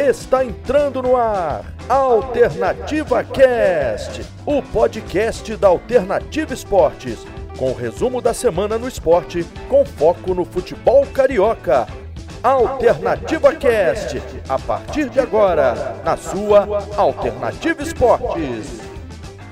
Está entrando no ar Alternativa Cast, o podcast da Alternativa Esportes, com o resumo da semana no esporte, com foco no futebol carioca. Alternativa Cast, a partir de agora, na sua Alternativa Esportes.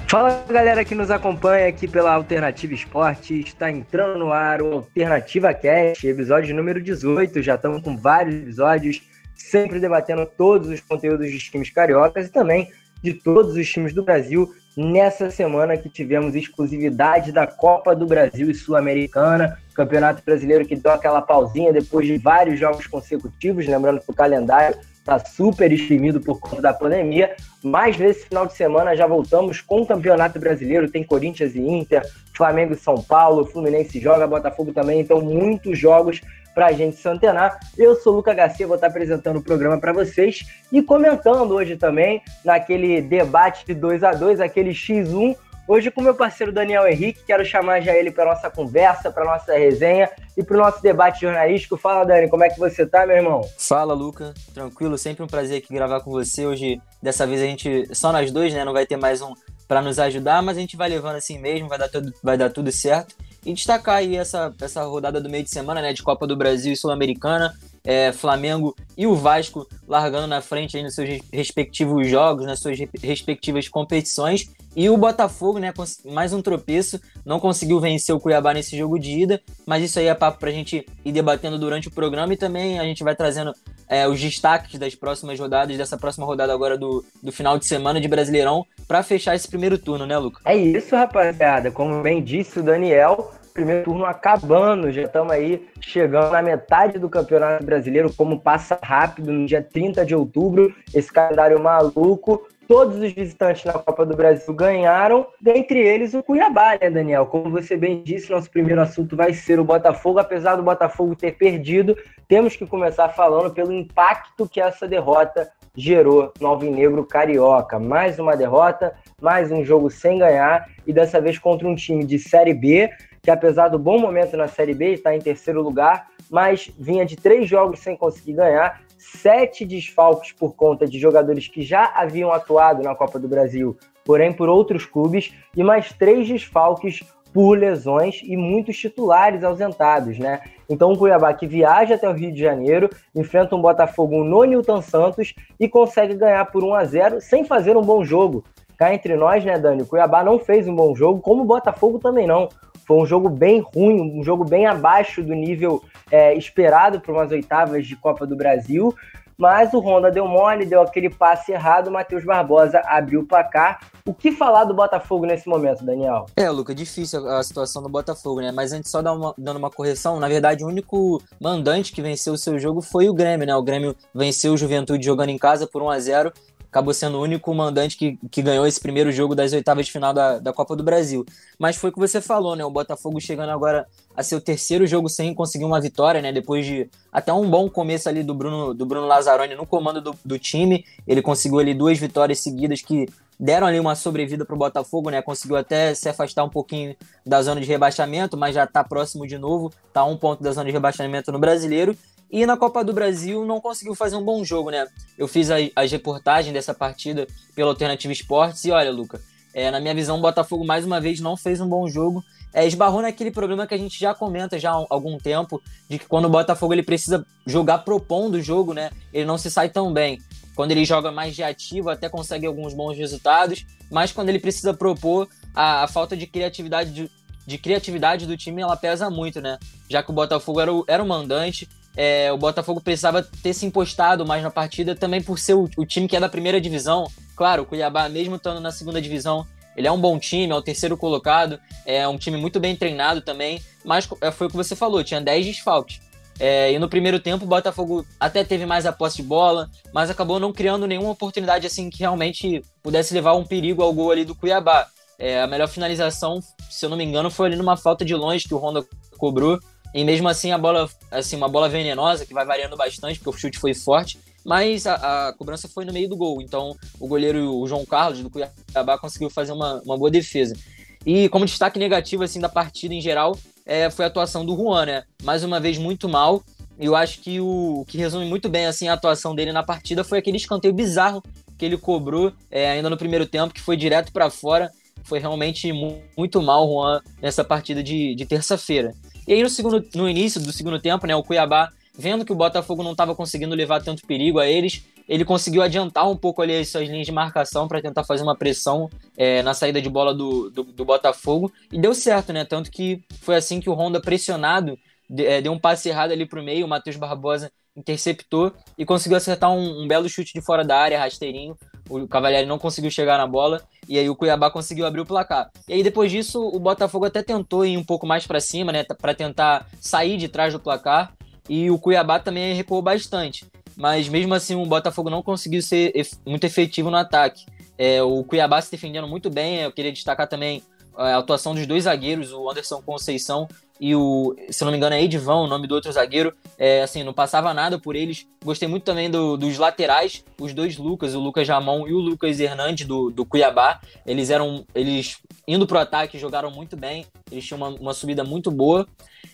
Fala galera que nos acompanha aqui pela Alternativa Esporte, está entrando no ar o Alternativa Cast, episódio número 18, já estamos com vários episódios, sempre debatendo todos os conteúdos dos times cariocas e também de todos os times do Brasil, nessa semana que tivemos exclusividade da Copa do Brasil e Sul-Americana, Campeonato Brasileiro que deu aquela pausinha depois de vários jogos consecutivos, lembrando que o calendário está super exprimido por conta da pandemia, mas nesse final de semana já voltamos com o Campeonato Brasileiro, tem Corinthians e Inter, Flamengo e São Paulo, Fluminense joga, Botafogo também, então muitos jogos para a gente se antenar. Eu sou o Luca Garcia, vou estar apresentando o programa para vocês e comentando hoje também naquele debate de 2 a 2 aquele X1 Hoje com meu parceiro Daniel Henrique, quero chamar já ele para nossa conversa, para nossa resenha e para o nosso debate jornalístico. Fala, Dani, como é que você tá, meu irmão? Fala, Luca. Tranquilo, sempre um prazer aqui gravar com você. Hoje, dessa vez a gente só nós dois, né? Não vai ter mais um para nos ajudar, mas a gente vai levando assim mesmo, vai dar tudo, vai dar tudo certo. E destacar aí essa, essa rodada do meio de semana, né, de Copa do Brasil e Sul-Americana, é, Flamengo e o Vasco largando na frente aí nos seus respectivos jogos, nas suas respectivas competições. E o Botafogo, né, mais um tropeço, não conseguiu vencer o Cuiabá nesse jogo de ida, mas isso aí é papo para a gente ir debatendo durante o programa e também a gente vai trazendo é, os destaques das próximas rodadas, dessa próxima rodada agora do, do final de semana de Brasileirão, para fechar esse primeiro turno, né, Luca? É isso, rapaziada. Como bem disse o Daniel, primeiro turno acabando, já estamos aí chegando na metade do Campeonato Brasileiro, como passa rápido, no dia 30 de outubro, esse calendário maluco. Todos os visitantes na Copa do Brasil ganharam, dentre eles o Cuiabá, né, Daniel? Como você bem disse, nosso primeiro assunto vai ser o Botafogo. Apesar do Botafogo ter perdido, temos que começar falando pelo impacto que essa derrota gerou no Alvinegro Carioca. Mais uma derrota, mais um jogo sem ganhar e dessa vez contra um time de Série B que apesar do bom momento na Série B, está em terceiro lugar, mas vinha de três jogos sem conseguir ganhar, sete desfalques por conta de jogadores que já haviam atuado na Copa do Brasil, porém por outros clubes, e mais três desfalques por lesões e muitos titulares ausentados, né? Então o Cuiabá que viaja até o Rio de Janeiro, enfrenta um Botafogo no Newton Santos e consegue ganhar por 1 a 0 sem fazer um bom jogo. Cá entre nós, né, Dani? O Cuiabá não fez um bom jogo, como o Botafogo também não. Foi um jogo bem ruim, um jogo bem abaixo do nível é, esperado para umas oitavas de Copa do Brasil. Mas o Honda deu mole, deu aquele passe errado, o Matheus Barbosa abriu o placar. O que falar do Botafogo nesse momento, Daniel? É, Luca, difícil a situação do Botafogo, né? Mas antes só uma, dando uma correção, na verdade o único mandante que venceu o seu jogo foi o Grêmio, né? O Grêmio venceu o Juventude jogando em casa por 1 a 0 acabou sendo o único mandante que, que ganhou esse primeiro jogo das oitavas de final da, da Copa do Brasil. Mas foi o que você falou, né? O Botafogo chegando agora a seu terceiro jogo sem conseguir uma vitória, né? Depois de até um bom começo ali do Bruno, do Bruno Lazzaroni no comando do, do time. Ele conseguiu ali duas vitórias seguidas que deram ali uma sobrevida para o Botafogo, né? Conseguiu até se afastar um pouquinho da zona de rebaixamento, mas já está próximo de novo, está um ponto da zona de rebaixamento no Brasileiro. E na Copa do Brasil não conseguiu fazer um bom jogo, né? Eu fiz as reportagens dessa partida pela Alternativa Esportes e olha, Luca, é, na minha visão, o Botafogo mais uma vez não fez um bom jogo. É, esbarrou naquele problema que a gente já comenta já há algum tempo, de que quando o Botafogo ele precisa jogar propondo o jogo, né? Ele não se sai tão bem. Quando ele joga mais de ativo, até consegue alguns bons resultados, mas quando ele precisa propor, a, a falta de criatividade de, de, criatividade do time ela pesa muito, né? Já que o Botafogo era o, era o mandante, é, o Botafogo precisava ter se impostado mais na partida, também por ser o, o, time que é da primeira divisão. Claro, o Cuiabá, mesmo estando na segunda divisão, ele é um bom time, é o terceiro colocado, é um time muito bem treinado também, mas é, foi o que você falou, tinha 10 desfalques. É, e no primeiro tempo o Botafogo até teve mais a posse de bola, mas acabou não criando nenhuma oportunidade assim que realmente pudesse levar um perigo ao gol ali do Cuiabá. É, a melhor finalização, se eu não me engano, foi ali numa falta de longe que o Honda cobrou. E mesmo assim, a bola, assim, uma bola venenosa, que vai variando bastante, porque o chute foi forte, mas a, a, cobrança foi no meio do gol. Então, o goleiro, o João Carlos, do Cuiabá, conseguiu fazer uma, uma boa defesa. E como destaque negativo, assim, da partida em geral, é, foi a atuação do Juan, né? Mais uma vez, muito mal. Eu acho que o, o que resume muito bem assim a atuação dele na partida foi aquele escanteio bizarro que ele cobrou é, ainda no primeiro tempo, que foi direto para fora. Foi realmente muito mal, Juan, nessa partida de, de terça-feira. E aí, no, segundo, no início do segundo tempo, né, o Cuiabá, vendo que o Botafogo não estava conseguindo levar tanto perigo a eles, ele conseguiu adiantar um pouco ali as suas linhas de marcação para tentar fazer uma pressão é, na saída de bola do, do, do, Botafogo. E deu certo, né? Tanto que foi assim que o Honda, pressionado, é, deu um passe errado ali para o meio, o Matheus Barbosa interceptou e conseguiu acertar um, um, belo chute de fora da área, rasteirinho. O Cavalieri não conseguiu chegar na bola e aí o Cuiabá conseguiu abrir o placar. E aí depois disso o Botafogo até tentou ir um pouco mais para cima, né, para tentar sair de trás do placar e o Cuiabá também recuou bastante. Mas mesmo assim o Botafogo não conseguiu ser muito efetivo no ataque. É, o Cuiabá se defendendo muito bem, eu queria destacar também a atuação dos dois zagueiros, o Anderson Conceição e o, se não me engano, é Edvão, o nome do outro zagueiro. É, assim, não passava nada por eles. Gostei muito também do, dos laterais, os dois Lucas, o Lucas Jamon e o Lucas Hernandes do, do Cuiabá. Eles eram, eles indo pro ataque, jogaram muito bem. Eles tinham uma, uma subida muito boa.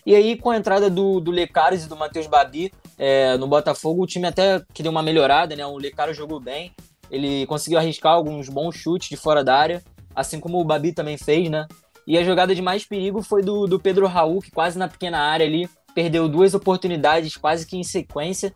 E aí, com a entrada do, do Lecares e do Matheus Babi é, no Botafogo, o time até que deu uma melhorada, né? O Lecares jogou bem. Ele conseguiu arriscar alguns bons chutes de fora da área, assim como o Babi também fez, né? E a jogada de mais perigo foi do, do Pedro Raul, que quase na pequena área ali perdeu duas oportunidades quase que em sequência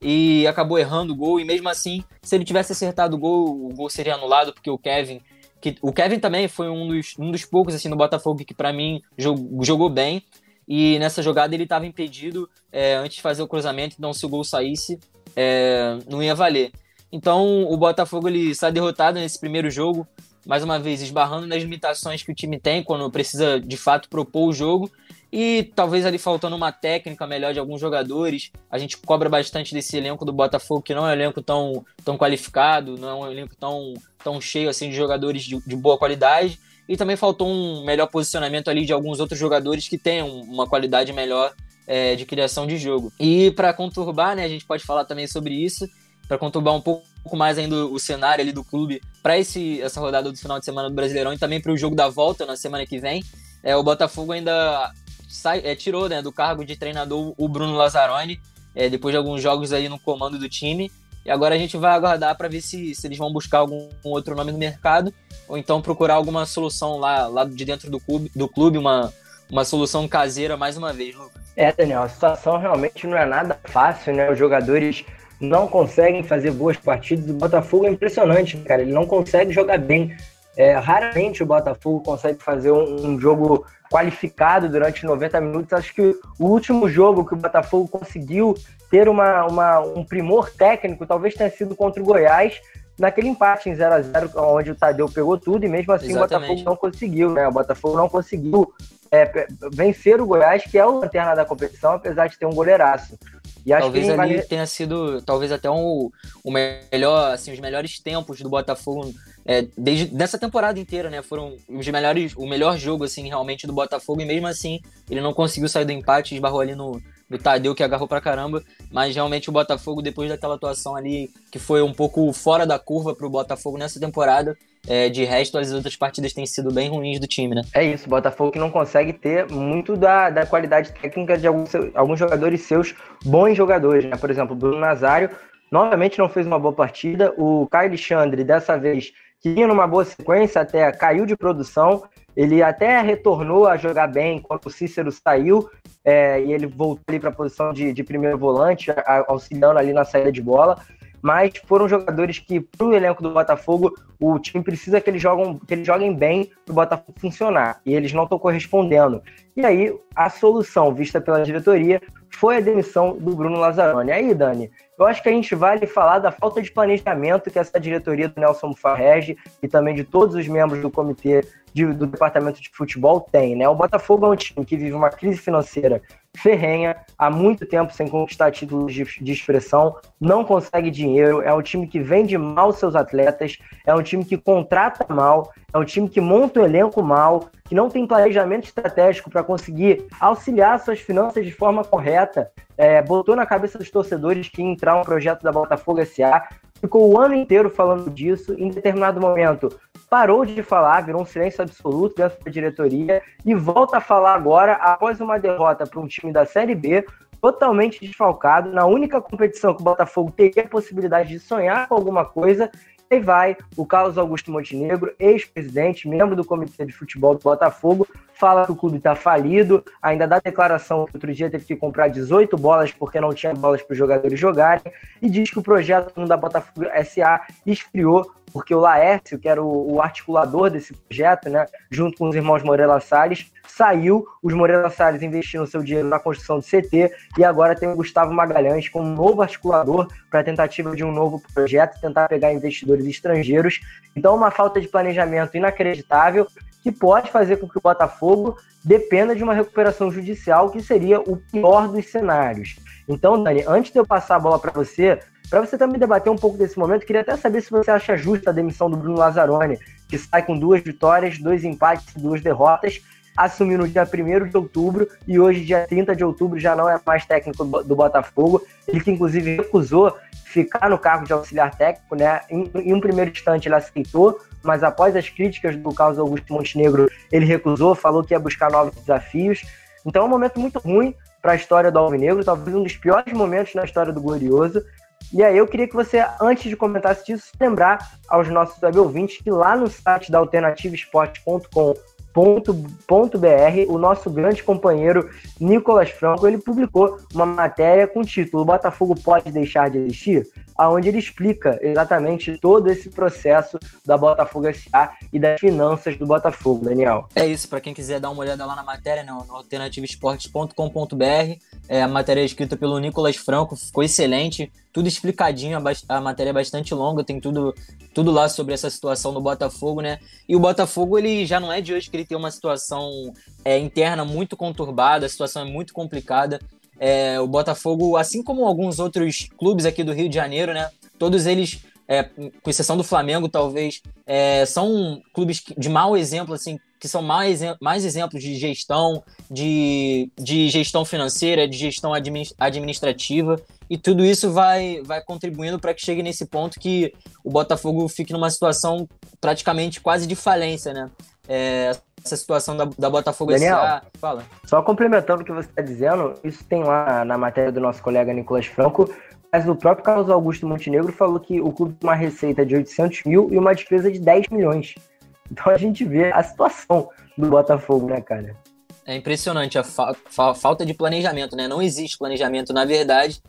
e acabou errando o gol. E mesmo assim, se ele tivesse acertado o gol, o gol seria anulado, porque o Kevin. Que, o Kevin também foi um dos, um dos poucos assim no Botafogo que para mim jogou, jogou bem. E nessa jogada ele estava impedido é, antes de fazer o cruzamento, então se o gol saísse, é, não ia valer. Então o Botafogo ele sai derrotado nesse primeiro jogo mais uma vez, esbarrando nas limitações que o time tem quando precisa de fato propor o jogo e talvez ali faltando uma técnica melhor de alguns jogadores. A gente cobra bastante desse elenco do Botafogo, que não é um elenco tão, tão qualificado, não é um elenco tão, tão cheio assim de jogadores de, de boa qualidade. E também faltou um melhor posicionamento ali de alguns outros jogadores que tenham uma qualidade melhor é, de criação de jogo. E para conturbar, né, a gente pode falar também sobre isso para conturbar um pouco mais ainda o cenário ali do clube para essa rodada do final de semana do Brasileirão e também para o jogo da volta na semana que vem. É, o Botafogo ainda sai, é, tirou né, do cargo de treinador o Bruno Lazzaroni, é, depois de alguns jogos aí no comando do time. E agora a gente vai aguardar para ver se, se eles vão buscar algum outro nome no mercado ou então procurar alguma solução lá, lá de dentro do clube, do clube uma, uma solução caseira mais uma vez, Lucas. É, Daniel, a situação realmente não é nada fácil, né? Os jogadores não conseguem fazer boas partidas. O Botafogo é impressionante, cara. Ele não consegue jogar bem. É, raramente o Botafogo consegue fazer um, um, jogo qualificado durante 90 minutos. Acho que o último jogo que o Botafogo conseguiu ter uma, uma, um primor técnico talvez tenha sido contra o Goiás, naquele empate em 0 a 0 onde o Tadeu pegou tudo e mesmo assim Exatamente. o Botafogo não conseguiu, né? O Botafogo não conseguiu é, vencer o Goiás, que é o lanterna da competição, apesar de ter um goleiraço. E acho talvez que ali tenha sido, talvez até um, o melhor, assim, os melhores tempos do Botafogo é, desde nessa temporada inteira, né? Foram os melhores, o melhor jogo assim realmente do Botafogo e mesmo assim ele não conseguiu sair do empate, esbarrou ali no do Tadeu que agarrou pra caramba, mas realmente o Botafogo depois daquela atuação ali que foi um pouco fora da curva pro Botafogo nessa temporada, é, de resto, as outras partidas têm sido bem ruins do time, né? É isso, o Botafogo que não consegue ter muito da, da qualidade técnica de alguns, alguns jogadores seus, bons jogadores, né? Por exemplo, o Bruno Nazário novamente não fez uma boa partida. O Caio Alexandre, dessa vez, que vinha numa boa sequência, até caiu de produção. Ele até retornou a jogar bem quando o Cícero saiu é, e ele voltou ali para a posição de, de primeiro volante, auxiliando ali na saída de bola mas foram jogadores que, para o elenco do Botafogo, o time precisa que eles, jogam, que eles joguem bem para o Botafogo funcionar, e eles não estão correspondendo. E aí, a solução vista pela diretoria foi a demissão do Bruno Lazzaroni. Aí, Dani, eu acho que a gente vale falar da falta de planejamento que essa diretoria do Nelson Farrege e também de todos os membros do comitê de, do departamento de futebol tem, né? O Botafogo é um time que vive uma crise financeira ferrenha, há muito tempo sem conquistar títulos de, de, expressão, não consegue dinheiro, é um time que vende mal seus atletas, é um time que contrata mal, é um time que monta o um elenco mal, que não tem planejamento estratégico para conseguir auxiliar suas finanças de forma correta, é, botou na cabeça dos torcedores que entrar um projeto da Botafogo SA, ficou o ano inteiro falando disso, em determinado momento parou de falar, virou um silêncio absoluto dentro da diretoria e volta a falar agora após uma derrota para um time da Série B, totalmente desfalcado, na única competição que o Botafogo teria a possibilidade de sonhar com alguma coisa, Aí vai o Carlos Augusto Montenegro, ex-presidente, membro do Comitê de Futebol do Botafogo, fala que o clube está falido, ainda dá declaração que outro dia teve que comprar 18 bolas porque não tinha bolas para os jogadores jogarem, e diz que o projeto da Botafogo SA esfriou porque o Laércio, que era o, articulador desse projeto, né, junto com os irmãos Moreira Salles, saiu, os Moreira Salles investiram seu dinheiro na construção do CT e agora tem o Gustavo Magalhães como novo articulador para a tentativa de um novo projeto, tentar pegar investidores estrangeiros. Então, uma falta de planejamento inacreditável que pode fazer com que o Botafogo dependa de uma recuperação judicial, que seria o pior dos cenários. Então, Dani, antes de eu passar a bola para você, para você também debater um pouco desse momento, queria até saber se você acha justa a demissão do Bruno Lazzaroni, que sai com duas vitórias, dois empates e duas derrotas, assumiu no dia 1 de outubro e hoje, dia 30 de outubro, já não é mais técnico do Botafogo. Ele que inclusive recusou ficar no cargo de auxiliar técnico, né? Em, em um primeiro instante ele aceitou, mas após as críticas do Carlos Augusto Montenegro, ele recusou, falou que ia buscar novos desafios. Então é um momento muito ruim para a história do Alvinegro, talvez um dos piores momentos na história do Glorioso. E aí eu queria que você, antes de comentar isso, lembrar aos nossos web ouvintes que lá no site da alternativaesporte.com br o nosso grande companheiro Nicolas Franco, ele publicou uma matéria com o título Botafogo pode deixar de existir? Aonde ele explica exatamente todo esse processo da Botafogo SA e das finanças do Botafogo, Daniel. É isso, para quem quiser dar uma olhada lá na matéria, no, no alternativesportes.com.br, é, a matéria é escrita pelo Nicolas Franco, ficou excelente, tudo explicadinho, a, a, matéria é bastante longa, tem tudo, tudo lá sobre essa situação do Botafogo, né? E o Botafogo, ele já não é de hoje que ele tem uma situação é, interna muito conturbada, a situação é muito complicada. É, o Botafogo, assim como alguns outros clubes aqui do Rio de Janeiro, né? Todos eles, é, com exceção do Flamengo, talvez, é, são clubes de mau exemplo, assim, que são mais, mais exemplos de gestão, de, de gestão financeira, de gestão administrativa, e tudo isso vai, vai contribuindo para que chegue nesse ponto que o Botafogo fique numa situação praticamente quase de falência, né? É, essa situação da, da Botafogo Daniel, SA. Fala. Só complementando o que você está dizendo, isso tem lá na matéria do nosso colega Nicolas Franco, mas o próprio Carlos Augusto Montenegro falou que o clube tem uma receita de 800 mil e uma despesa de 10 milhões. Então a gente vê a situação do Botafogo, né, cara? É impressionante a fa fa falta de planejamento, né? Não existe planejamento, na verdade.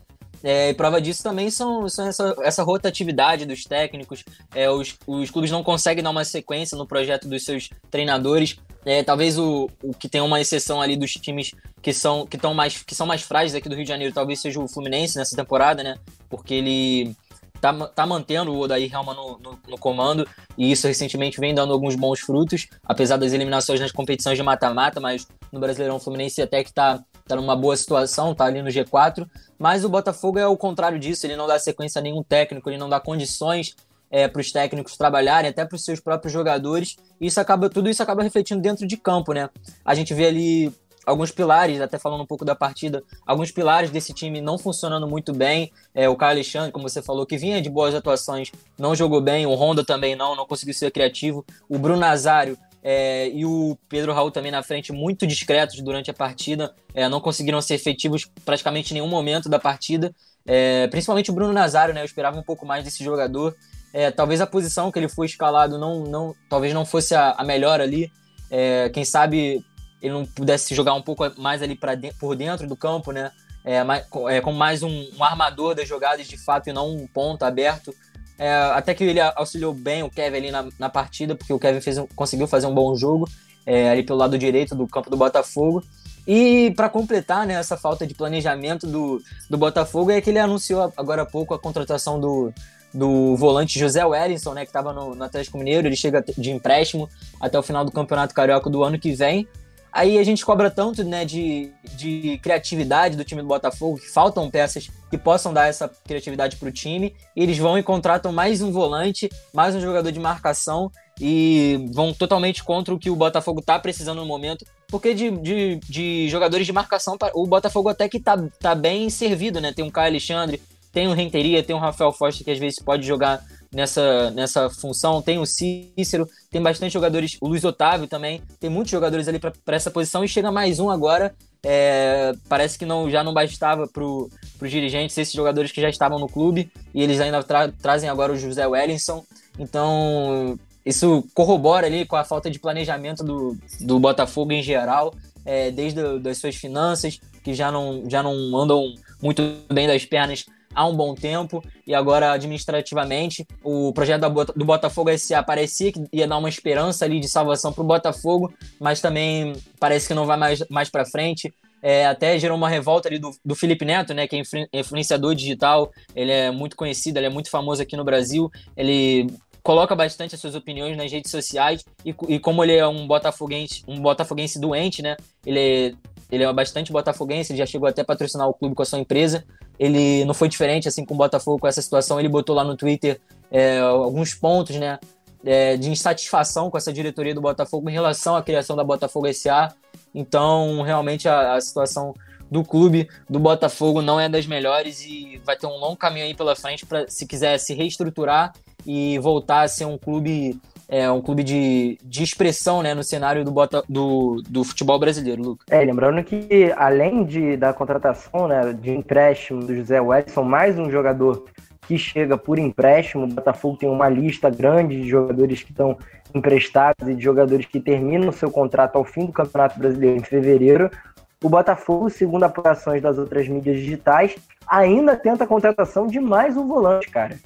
É, e prova disso também são, são essa, essa, rotatividade dos técnicos. É, os, os clubes não conseguem dar uma sequência no projeto dos seus treinadores. É, talvez o, o que tem uma exceção ali dos times que são, que, tão mais, que são mais frágeis aqui do Rio de Janeiro, talvez seja o Fluminense nessa temporada, né? Porque ele tá, tá mantendo o Odair Helma no, no, no, comando e isso recentemente vem dando alguns bons frutos, apesar das eliminações nas competições de mata-mata, mas no Brasileirão o Fluminense até que tá, tá numa boa situação, tá ali no G4, mas o Botafogo é o contrário disso, ele não dá sequência a nenhum técnico, ele não dá condições é, para os técnicos trabalharem, até para os seus próprios jogadores, e isso acaba, tudo isso acaba refletindo dentro de campo, né? A gente vê ali alguns pilares, até falando um pouco da partida, alguns pilares desse time não funcionando muito bem. É, o Caio Alexandre, como você falou, que vinha de boas atuações, não jogou bem. O Honda também não, não conseguiu ser criativo. O Bruno Nazário é, e o Pedro Raul também na frente, muito discretos durante a partida, é, não conseguiram ser efetivos praticamente em nenhum momento da partida. É, principalmente o Bruno Nazário, né? Eu esperava um pouco mais desse jogador. É, talvez a posição que ele foi escalado não, não talvez não fosse a, a melhor ali. É, quem sabe ele não pudesse jogar um pouco mais ali de, por dentro do campo, né? É, mais, é, como mais um, um, armador das jogadas de fato e não um ponto aberto. É, até que ele auxiliou bem o Kevin ali na, na partida, porque o Kevin fez, conseguiu fazer um bom jogo é, ali pelo lado direito do campo do Botafogo. E para completar né, essa falta de planejamento do, do Botafogo, é que ele anunciou agora há pouco a contratação do, do volante José Wellington, né, que estava no, no Atlético Mineiro. Ele chega de empréstimo até o final do Campeonato Carioca do ano que vem. Aí a gente cobra tanto né, de, de criatividade do time do Botafogo, que faltam peças que possam dar essa criatividade para o time. Eles vão e contratam mais um volante, mais um jogador de marcação e vão totalmente contra o que o Botafogo está precisando no momento. Porque de, de, de, jogadores de marcação, o Botafogo até que tá, tá bem servido, né? Tem um Caio Alexandre, tem o Renteria, tem o Rafael Foster que às vezes pode jogar nessa, nessa função. Tem o Cícero, tem bastante jogadores, o Luiz Otávio também, tem muitos jogadores ali para essa posição e chega mais um agora. É, parece que não, já não bastava para os dirigentes esses jogadores que já estavam no clube e eles ainda tra trazem agora o José Wellington. Então, isso corrobora ali com a falta de planejamento do, do Botafogo em geral, é, desde as suas finanças, que já não, já não andam muito bem das pernas há um bom tempo e agora administrativamente o projeto do Botafogo SA parecia que ia dar uma esperança ali de salvação para o Botafogo, mas também parece que não vai mais, mais para frente. É, até gerou uma revolta ali do, do Felipe Neto, né, que é influenciador digital, ele é muito conhecido, ele é muito famoso aqui no Brasil, ele coloca bastante as suas opiniões nas redes sociais e, e como ele é um botafoguense, um botafoguense doente, né, ele ele é bastante botafoguense, ele já chegou até a patrocinar o clube com a sua empresa. Ele não foi diferente assim com o Botafogo com essa situação. Ele botou lá no Twitter é, alguns pontos, né, é, de insatisfação com essa diretoria do Botafogo em relação à criação da Botafogo SA. Então, realmente a, a situação do clube do Botafogo não é das melhores e vai ter um longo caminho aí pela frente para se quiser se reestruturar e voltar a ser um clube é um clube de, de expressão né, no cenário do, bota, do, do futebol brasileiro, Lucas. É, lembrando que além de, da contratação né, de empréstimo do José Wellington, mais um jogador que chega por empréstimo, o Botafogo tem uma lista grande de jogadores que estão emprestados e de jogadores que terminam seu contrato ao fim do Campeonato Brasileiro em fevereiro. O Botafogo, segundo apurações das outras mídias digitais, ainda tenta a contratação de mais um volante, cara.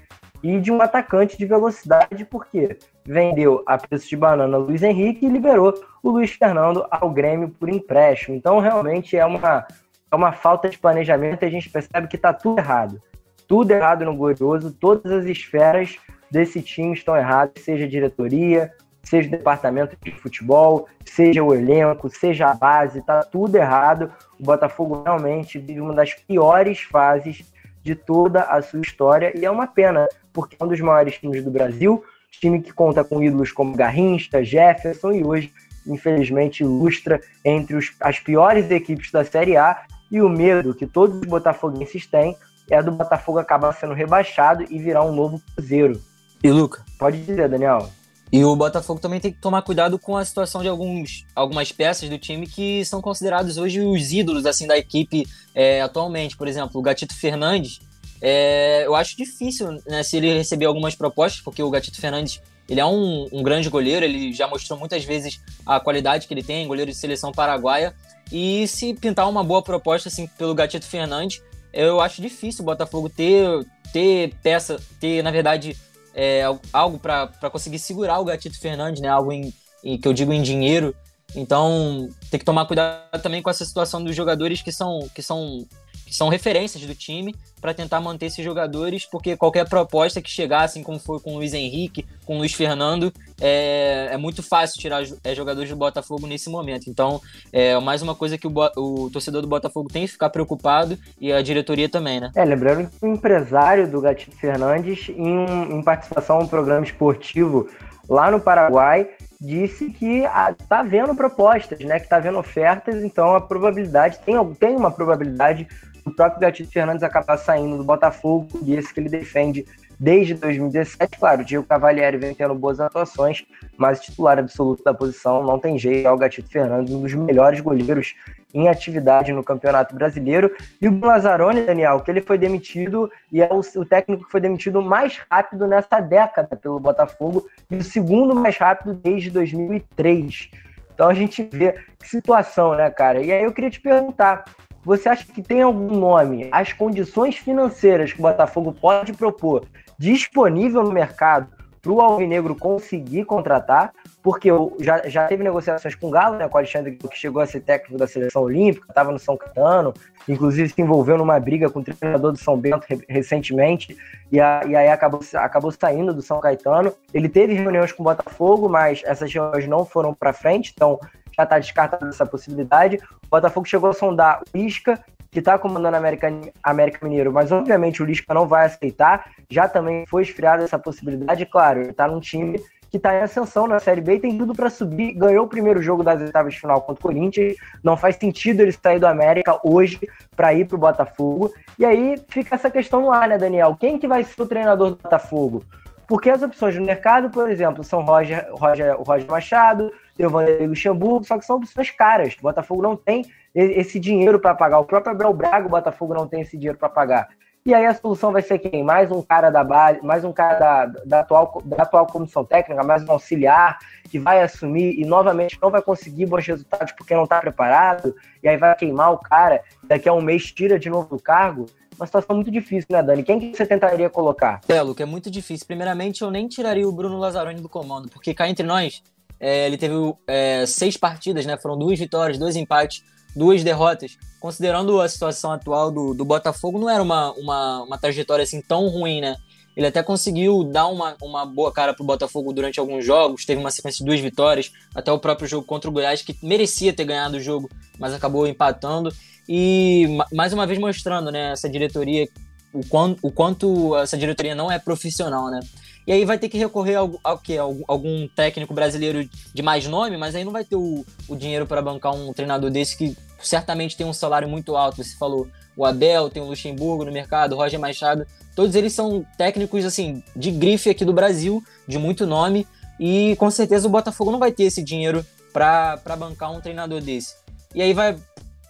E de um atacante de velocidade, porque vendeu a preço de banana Luiz Henrique e liberou o Luiz Fernando ao Grêmio por empréstimo. Então, realmente é uma, é uma falta de planejamento e a gente percebe que está tudo errado. Tudo errado no Glorioso, todas as esferas desse time estão erradas, seja diretoria, seja o departamento de futebol, seja o elenco, seja a base, está tudo errado. O Botafogo realmente vive uma das piores fases de toda a sua história e é uma pena, porque é um dos maiores times do Brasil, time que conta com ídolos como Garrincha, Jefferson e hoje, infelizmente, ilustra entre os, as piores equipes da Série A. E o medo que todos os botafoguenses têm é do Botafogo acabar sendo rebaixado e virar um novo Cruzeiro. E Luca? Pode dizer, Daniel. E o Botafogo também tem que tomar cuidado com a situação de alguns, algumas peças do time que são considerados hoje os ídolos assim da equipe é, atualmente. Por exemplo, o Gatito Fernandes, é, eu acho difícil, né, se ele receber algumas propostas, porque o Gatito Fernandes ele é um, um, grande goleiro, ele já mostrou muitas vezes a qualidade que ele tem, goleiro de seleção paraguaia. E se pintar uma boa proposta assim pelo Gatito Fernandes, eu acho difícil o Botafogo ter, ter peça, ter, na verdade, é, algo para conseguir segurar o Gatito Fernandes, né? Algo em, em, que eu digo em dinheiro. Então tem que tomar cuidado também com essa situação dos jogadores que são, que são são referências do time para tentar manter esses jogadores, porque qualquer proposta que chegar, assim como foi com o Luiz Henrique, com o Luiz Fernando, é, é muito fácil tirar é, jogadores do Botafogo nesse momento. Então, é mais uma coisa que o, o torcedor do Botafogo tem que ficar preocupado e a diretoria também, né? É, lembrando que o empresário do Gatito Fernandes, em, em participação em um programa esportivo lá no Paraguai, disse que está vendo propostas, né? Que está vendo ofertas, então a probabilidade, tem, tem uma probabilidade próprio Gatito Fernandes acabar saindo do Botafogo, e esse que ele defende desde 2017. Claro, o Diego Cavalieri vem tendo boas atuações, mas titular absoluto da posição não tem jeito. É o Gatito Fernandes, um dos melhores goleiros em atividade no Campeonato Brasileiro. E o Lazzaroni, Daniel, que ele foi demitido e é o, o, técnico que foi demitido mais rápido nessa década pelo Botafogo e o segundo mais rápido desde 2003. Então a gente vê que situação, né, cara? E aí eu queria te perguntar, você acha que tem algum nome, as condições financeiras que o Botafogo pode propor disponível no mercado para o Alvinegro conseguir contratar? Porque já, já teve negociações com o Galo, né, com o Alexandre, que chegou a ser técnico da seleção olímpica, estava no São Caetano, inclusive se envolveu numa briga com o treinador do São Bento recentemente, e, a, e aí acabou, acabou saindo do São Caetano. Ele teve reuniões com o Botafogo, mas essas reuniões não foram para frente, então já está descartada essa possibilidade. O Botafogo chegou a sondar o Lisca, que está comandando a América, América Mineiro, mas obviamente o Lisca não vai aceitar. Já também foi esfriada essa possibilidade. Claro, ele está num time que está em ascensão na Série B e tem tudo para subir. Ganhou o primeiro jogo das oitavas de final contra o Corinthians. Não faz sentido ele sair do América hoje para ir para o Botafogo. E aí fica essa questão no ar, né, Daniel? Quem que vai ser o treinador do Botafogo? Porque as opções do mercado, por exemplo, são Roger, Roger, o Roger Machado, tem o Vanderlei Luxemburgo, só que são opções caras. O Botafogo não tem esse dinheiro para pagar. O próprio Abel Braga, o Botafogo não tem esse dinheiro para pagar. E aí a solução vai ser quem? Mais um cara da base, mais um cara da, da, atual, da atual comissão técnica, mais um auxiliar que vai assumir e novamente não vai conseguir bons resultados porque não está preparado, e aí vai queimar o cara, daqui a um mês tira de novo do cargo. Uma situação muito difícil, né, Dani? Quem que você tentaria colocar? É, Luca, é muito difícil. Primeiramente, eu nem tiraria o Bruno Lazzaroni do comando, porque cá entre nós, é, ele teve é, seis partidas, né? Foram duas vitórias, dois empates duas derrotas, considerando a situação atual do, do Botafogo, não era uma, uma, uma trajetória assim tão ruim, né? Ele até conseguiu dar uma, uma boa cara pro Botafogo durante alguns jogos, teve uma sequência de duas vitórias, até o próprio jogo contra o Goiás, que merecia ter ganhado o jogo, mas acabou empatando. E mais uma vez mostrando, né, essa diretoria, o quanto, o quanto essa diretoria não é profissional, né? E aí vai ter que recorrer ao, ao? Algum técnico brasileiro de mais nome, mas aí não vai ter o, o dinheiro para bancar um treinador desse que certamente tem um salário muito alto. Você falou o Abel, tem o Luxemburgo no mercado, o Roger Machado. Todos eles são técnicos assim de grife aqui do Brasil, de muito nome. E com certeza o Botafogo não vai ter esse dinheiro para bancar um treinador desse. E aí vai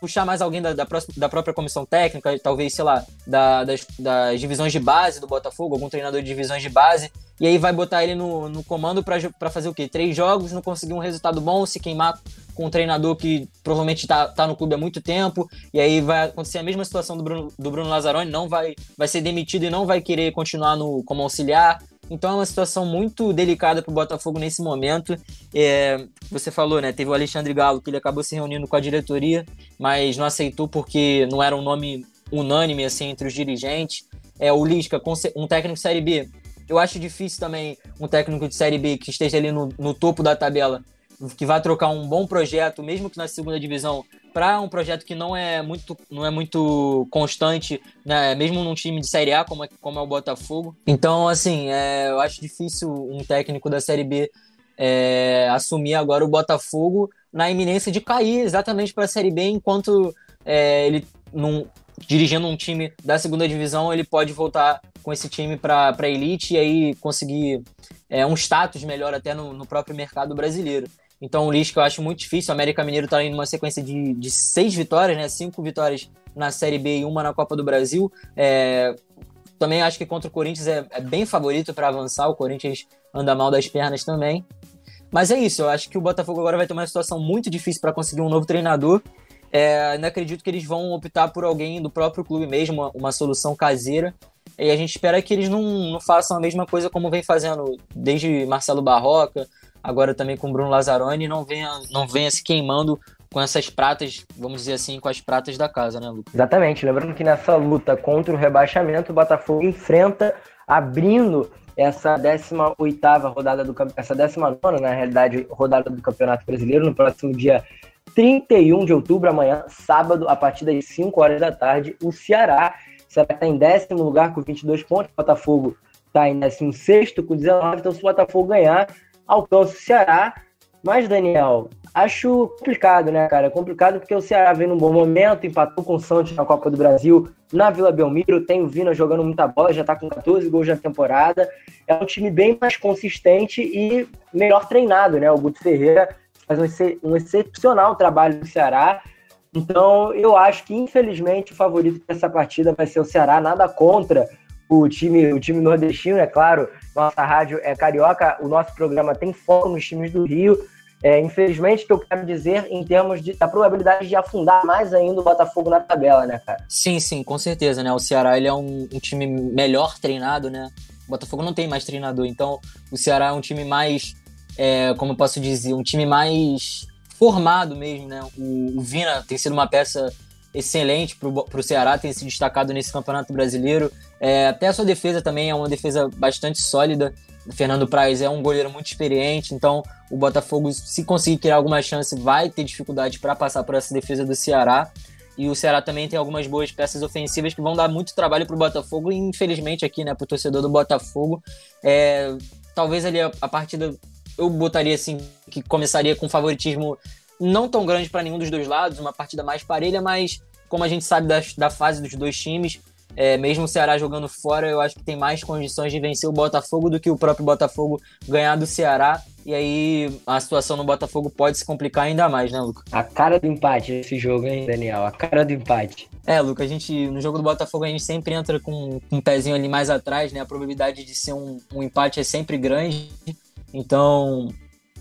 puxar mais alguém da, da, próxima, da própria comissão técnica, talvez, sei lá, da, das, das, divisões de base do Botafogo, algum treinador de divisões de base, e aí vai botar ele no, no comando para fazer o quê? Três jogos, não conseguir um resultado bom, se queimar com um treinador que provavelmente está tá no clube há muito tempo, e aí vai acontecer a mesma situação do Bruno, do Bruno Lazzaroni, não vai, vai ser demitido e não vai querer continuar no, como auxiliar, então é uma situação muito delicada para o Botafogo nesse momento. É, você falou, né? Teve o Alexandre Galo, que ele acabou se reunindo com a diretoria, mas não aceitou porque não era um nome unânime assim entre os dirigentes. É o Lisca, um técnico Série B. Eu acho difícil também um técnico de Série B que esteja ali no, no topo da tabela, que vai trocar um bom projeto, mesmo que na segunda divisão, para um projeto que não é muito, não é muito constante, né? mesmo num time de Série A como é, como é o Botafogo. Então, assim, é, eu acho difícil um técnico da Série B é, assumir agora o Botafogo na iminência de cair exatamente para a Série B, enquanto é, ele num, dirigindo um time da segunda divisão, ele pode voltar com esse time para a elite e aí conseguir é, um status melhor até no, no próprio mercado brasileiro. Então, o Lisca eu acho muito difícil. O América Mineiro está indo numa sequência de, de seis vitórias, né? Cinco vitórias na Série B e uma na Copa do Brasil. É, também acho que contra o Corinthians é, é bem favorito para avançar. O Corinthians anda mal das pernas também. Mas é isso, eu acho que o Botafogo agora vai ter uma situação muito difícil para conseguir um novo treinador. É, ainda acredito que eles vão optar por alguém do próprio clube mesmo, uma, uma solução caseira. E a gente espera que eles não, não façam a mesma coisa como vem fazendo desde Marcelo Barroca, agora também com Bruno Lazzaroni, não venha, não venha se queimando com essas pratas, vamos dizer assim, com as pratas da casa, né, Lucas? Exatamente. Lembrando que nessa luta contra o rebaixamento, o Botafogo enfrenta, abrindo essa 18ª rodada do essa 19 na realidade, rodada do Campeonato Brasileiro no próximo dia 31 de outubro, amanhã, sábado, a partir das 5 horas da tarde, o Ceará. O Ceará está em décimo lugar com 22 pontos, o Botafogo está em 16 com 19, então se o Botafogo ganhar, alcança o Ceará. Mas, Daniel, acho complicado, né, cara? É complicado porque o Ceará vem num bom momento, empatou com o Santos na Copa do Brasil, na Vila Belmiro, tem o Vina jogando muita bola, já tá com 14 gols na temporada. É um time bem mais consistente e melhor treinado, né? O Guto Ferreira faz um excepcional trabalho no Ceará. Então, eu acho que, infelizmente, o favorito dessa partida vai ser o Ceará, nada contra o time, o time nordestino, é claro, nossa rádio é carioca, o nosso programa tem foco nos times do Rio. É, infelizmente, o que eu quero dizer em termos de, da probabilidade de afundar mais ainda o Botafogo na tabela, né, cara? Sim, sim, com certeza, né? O Ceará ele é um, um time melhor treinado, né? O Botafogo não tem mais treinador, então o Ceará é um time mais, é, como eu posso dizer, um time mais formado mesmo, né? O, o Vina tem sido uma peça excelente para o Ceará, tem se destacado nesse Campeonato Brasileiro. É, até a sua defesa também é uma defesa bastante sólida. Fernando Praz é um goleiro muito experiente, então o Botafogo, se conseguir criar alguma chance, vai ter dificuldade para passar por essa defesa do Ceará. E o Ceará também tem algumas boas peças ofensivas que vão dar muito trabalho para o Botafogo. E infelizmente aqui, né, para o torcedor do Botafogo, é, talvez ali a, a partida eu botaria assim que começaria com favoritismo não tão grande para nenhum dos dois lados, uma partida mais parelha, mas como a gente sabe da, da fase dos dois times, é, mesmo o Ceará jogando fora, eu acho que tem mais condições de vencer o Botafogo do que o próprio Botafogo ganhar do Ceará. E aí a situação no Botafogo pode se complicar ainda mais, né, Luca? A cara do empate esse jogo, hein, Daniel? A cara do empate. É, Luca, a gente no jogo do Botafogo a gente sempre entra com, com um pezinho ali mais atrás, né? A probabilidade de ser um, um empate é sempre grande. Então,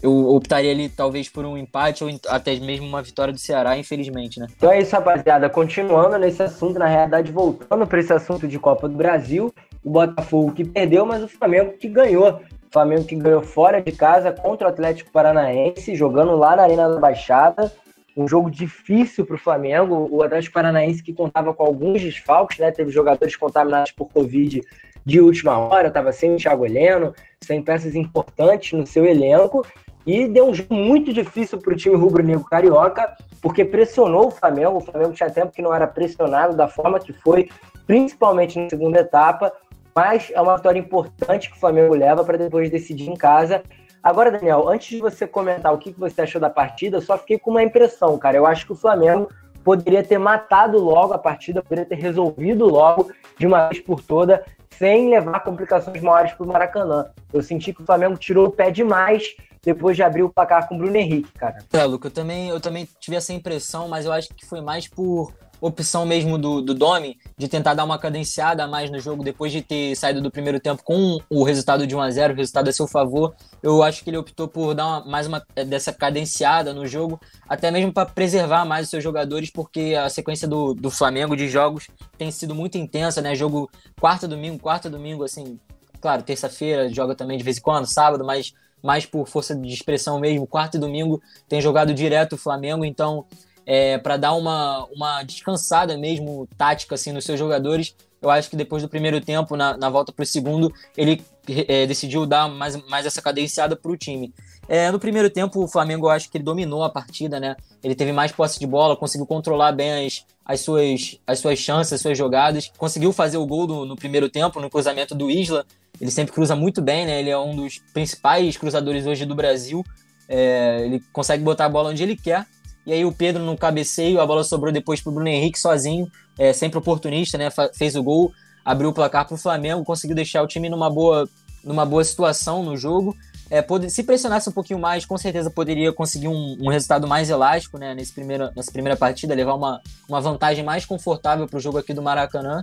eu optaria ali talvez por um empate ou até mesmo uma vitória do Ceará, infelizmente, né? Então é isso, rapaziada. Continuando nesse assunto, na realidade, voltando para esse assunto de Copa do Brasil, o Botafogo que perdeu, mas o Flamengo que ganhou. O Flamengo que ganhou fora de casa contra o Atlético Paranaense, jogando lá na Arena da Baixada. Um jogo difícil para o Flamengo. O Atlético Paranaense que contava com alguns desfalques, né? Teve jogadores contaminados por Covid de última hora, estava sem o Thiago Heleno, sem peças importantes no seu elenco. E deu um jogo muito difícil para o time rubro-negro carioca, porque pressionou o Flamengo. O Flamengo tinha tempo que não era pressionado da forma que foi, principalmente na segunda etapa. Mas é uma vitória importante que o Flamengo leva para depois decidir em casa. Agora, Daniel, antes de você comentar o que você achou da partida, eu só fiquei com uma impressão, cara. Eu acho que o Flamengo poderia ter matado logo a partida, poderia ter resolvido logo de uma vez por toda, sem levar complicações maiores para o Maracanã. Eu senti que o Flamengo tirou o pé demais depois de abrir o placar com o Bruno Henrique, cara. É, Luca, eu também, eu também tive essa impressão, mas eu acho que foi mais por opção mesmo do, do Domi de tentar dar uma cadenciada a mais no jogo depois de ter saído do primeiro tempo com o resultado de 1 a 0 o resultado a seu favor. Eu acho que ele optou por dar uma, mais uma dessa cadenciada no jogo, até mesmo para preservar mais os seus jogadores, porque a sequência do, do Flamengo de jogos tem sido muito intensa, né? Jogo quarta domingo, quarta domingo, assim, claro, terça-feira joga também de vez em quando, sábado, mas mais por força de expressão mesmo. Quarto e domingo tem jogado direto o Flamengo, então é, para dar uma, uma descansada mesmo tática assim nos seus jogadores. Eu acho que depois do primeiro tempo, na, na volta para o segundo, ele é, decidiu dar mais, mais essa cadenciada para o time. É, no primeiro tempo, o Flamengo, eu acho que ele dominou a partida, né? Ele teve mais posse de bola, conseguiu controlar bem as, as, suas, as suas chances, as suas jogadas. Conseguiu fazer o gol do, no primeiro tempo, no cruzamento do Isla. Ele sempre cruza muito bem, né? Ele é um dos principais cruzadores hoje do Brasil. É, ele consegue botar a bola onde ele quer. E aí o Pedro no cabeceio, a bola sobrou depois para o Bruno Henrique sozinho, é, sempre oportunista, né? Fez o gol, abriu o placar para o Flamengo, conseguiu deixar o time numa boa, numa boa situação no jogo. É, pode, se pressionasse um pouquinho mais, com certeza poderia conseguir um, um resultado mais elástico né, nesse primeiro, nessa primeira partida, levar uma, uma vantagem mais confortável para o jogo aqui do Maracanã.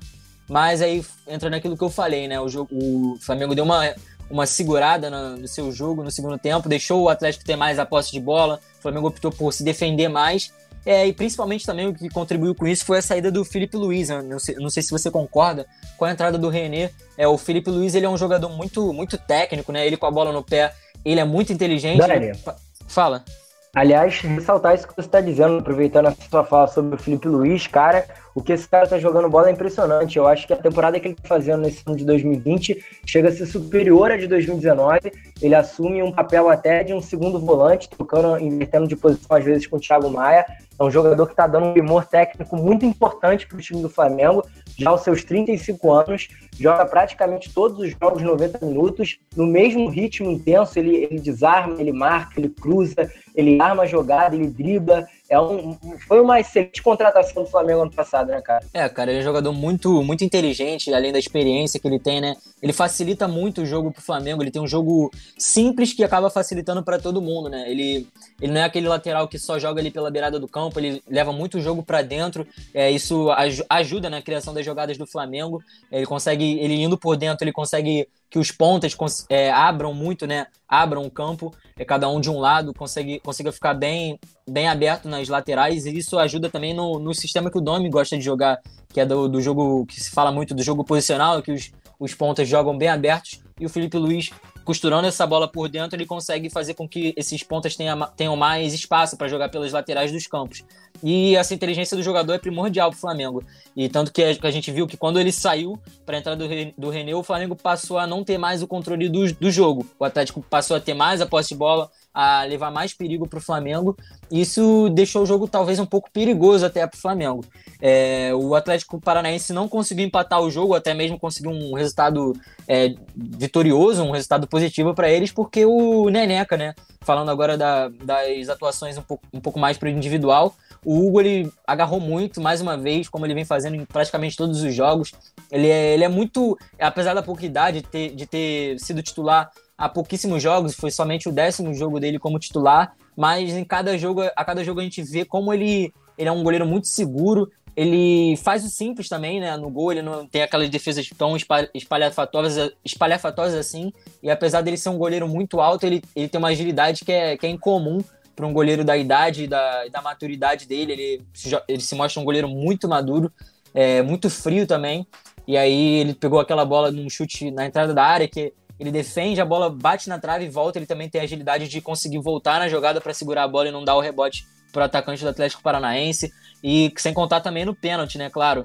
Mas aí entra naquilo que eu falei, né? O, jogo, o Flamengo deu uma, uma segurada no, no, seu jogo no segundo tempo, deixou o Atlético ter mais a posse de bola, o Flamengo optou por se defender mais. É, e principalmente também o que contribuiu com isso foi a saída do Felipe Luiz. Né? Não sei, não sei se você concorda com a entrada do René. É, o Felipe Luiz ele é um jogador muito, muito técnico, né? Ele com a bola no pé, ele é muito inteligente. Dani, ele... Fala. Aliás, ressaltar isso que você está dizendo, aproveitando a sua fala sobre o Felipe Luiz, cara, o que esse cara tá jogando bola é impressionante. Eu acho que a temporada que ele tá fazendo nesse ano de 2020 chega a ser superior à de 2019. Ele assume um papel até de um segundo volante, tocando, invertendo de posição às vezes com o Thiago Maia. É um jogador que está dando um primor técnico muito importante para o time do Flamengo, já aos seus 35 anos, joga praticamente todos os jogos 90 minutos, no mesmo ritmo intenso, ele, ele desarma, ele marca, ele cruza, ele arma a jogada, ele dribla, é um, foi uma excelente contratação do Flamengo ano passado, né, cara? É, cara, ele é um jogador muito, muito inteligente, além da experiência que ele tem, né? Ele facilita muito o jogo pro Flamengo. Ele tem um jogo simples que acaba facilitando para todo mundo, né? Ele, ele não é aquele lateral que só joga ali pela beirada do campo, ele leva muito o jogo para dentro. É, isso ajuda na criação das jogadas do Flamengo. Ele consegue, ele indo por dentro, ele consegue que os pontas é, abram muito, né? Abram o campo, é, cada um de um lado, consegue, consiga ficar bem, bem aberto nas laterais, e isso ajuda também no, no sistema que o Domi gosta de jogar, que é do, do jogo que se fala muito do jogo posicional, que os, os pontas jogam bem abertos, e o Felipe Luiz costurando essa bola por dentro, ele consegue fazer com que esses pontas tenham, tenham mais espaço para jogar pelas laterais dos campos. E essa inteligência do jogador é primordial para o Flamengo. E tanto que a gente viu que quando ele saiu para a entrada do, René, o Flamengo passou a não ter mais o controle do, do jogo. O Atlético passou a ter mais a posse de bola, a levar mais perigo para o Flamengo. Isso deixou o jogo talvez um pouco perigoso até para o Flamengo. É, o Atlético Paranaense não conseguiu empatar o jogo, até mesmo conseguiu um resultado é, vitorioso, um resultado positivo para eles, porque o Neneca, né? Falando agora da, das atuações um pouco, um pouco mais para o individual, o Hugo ele agarrou muito, mais uma vez, como ele vem fazendo em praticamente todos os jogos. Ele é, ele é muito, apesar da pouca idade de ter, de ter sido titular há pouquíssimos jogos, foi somente o décimo jogo dele como titular, mas em cada jogo, a cada jogo a gente vê como ele, ele é um goleiro muito seguro, ele faz o simples também, né? No gol, ele não tem aquelas defesas tão espalhafatosas, espalhafatosas assim. E apesar dele ser um goleiro muito alto, ele, ele tem uma agilidade que é, que é incomum para um goleiro da idade e da, da maturidade dele. Ele, ele se mostra um goleiro muito maduro, é, muito frio também. E aí ele pegou aquela bola num chute na entrada da área que ele defende, a bola bate na trave e volta. Ele também tem a agilidade de conseguir voltar na jogada para segurar a bola e não dar o rebote para o atacante do Atlético Paranaense. E sem contar também no pênalti, né? Claro.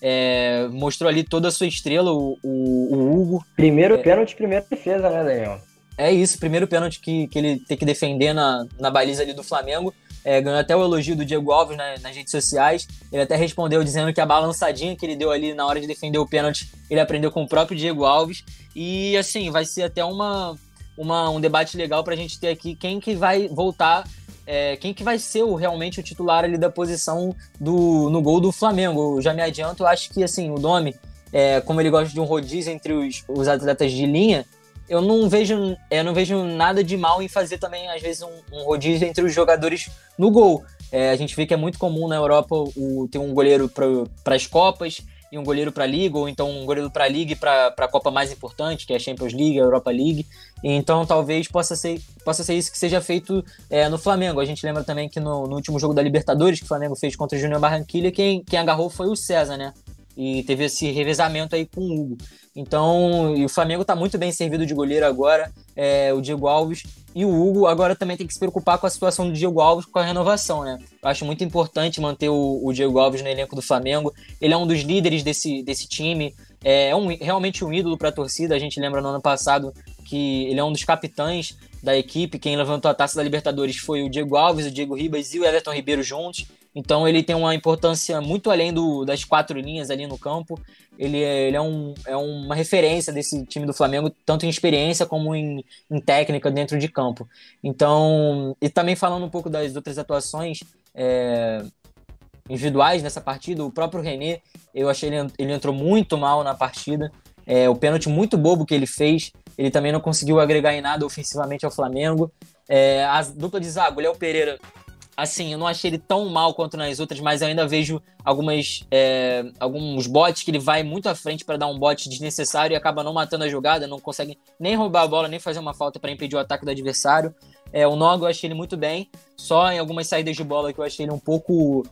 É, mostrou ali toda a sua estrela, o, o, o Hugo. Primeiro é, pênalti, primeira defesa, né, Daniel? É isso, primeiro pênalti que, que ele tem que defender na, na baliza ali do Flamengo. É, ganhou até o elogio do Diego Alves né, nas redes sociais. Ele até respondeu dizendo que a balançadinha que ele deu ali na hora de defender o pênalti, ele aprendeu com o próprio Diego Alves. E assim, vai ser até uma, uma, um debate legal para a gente ter aqui quem que vai voltar, é, quem que vai ser o, realmente o titular ali da posição do, no gol do Flamengo. Eu já me adianto, eu acho que assim, o Domi, é, como ele gosta de um rodízio entre os, os atletas de linha, eu não vejo, eu não vejo nada de mal em fazer também, às vezes, um, um rodízio entre os jogadores no gol. É, a gente vê que é muito comum na Europa o, ter um goleiro para as Copas e um goleiro para a Liga, ou então um goleiro para a Liga e para a Copa mais importante, que é a Champions League, a Europa League. Então talvez possa ser, possa ser isso que seja feito é, no Flamengo. A gente lembra também que no, no, último jogo da Libertadores, que o Flamengo fez contra o Júnior Barranquilla, quem, quem agarrou foi o César, né? E teve esse revezamento aí com o Hugo. Então, o Flamengo está muito bem servido de goleiro agora, é, o Diego Alves. E o Hugo agora também tem que se preocupar com a situação do Diego Alves com a renovação, né? Eu acho muito importante manter o, o Diego Alves no elenco do Flamengo. Ele é um dos líderes desse, desse time, é um, realmente um ídolo para a torcida. A gente lembra no ano passado que ele é um dos capitães da equipe. Quem levantou a taça da Libertadores foi o Diego Alves, o Diego Ribas e o Everton Ribeiro juntos. Então ele tem uma importância muito além do, das quatro linhas ali no campo. Ele, é, ele é, um, é uma referência desse time do Flamengo, tanto em experiência como em, em técnica dentro de campo. Então, e também falando um pouco das outras atuações é, individuais nessa partida, o próprio René, eu achei ele, ele entrou muito mal na partida. É, o pênalti muito bobo que ele fez, ele também não conseguiu agregar em nada ofensivamente ao Flamengo. É, a dupla de zaga, o Léo Pereira assim, eu não achei ele tão mal quanto nas outras, mas eu ainda vejo algumas é, alguns botes que ele vai muito à frente para dar um bote desnecessário e acaba não matando a jogada, não consegue nem roubar a bola, nem fazer uma falta para impedir o ataque do adversário. É, o Nogo eu achei ele muito bem, só em algumas saídas de bola que eu achei ele um pouco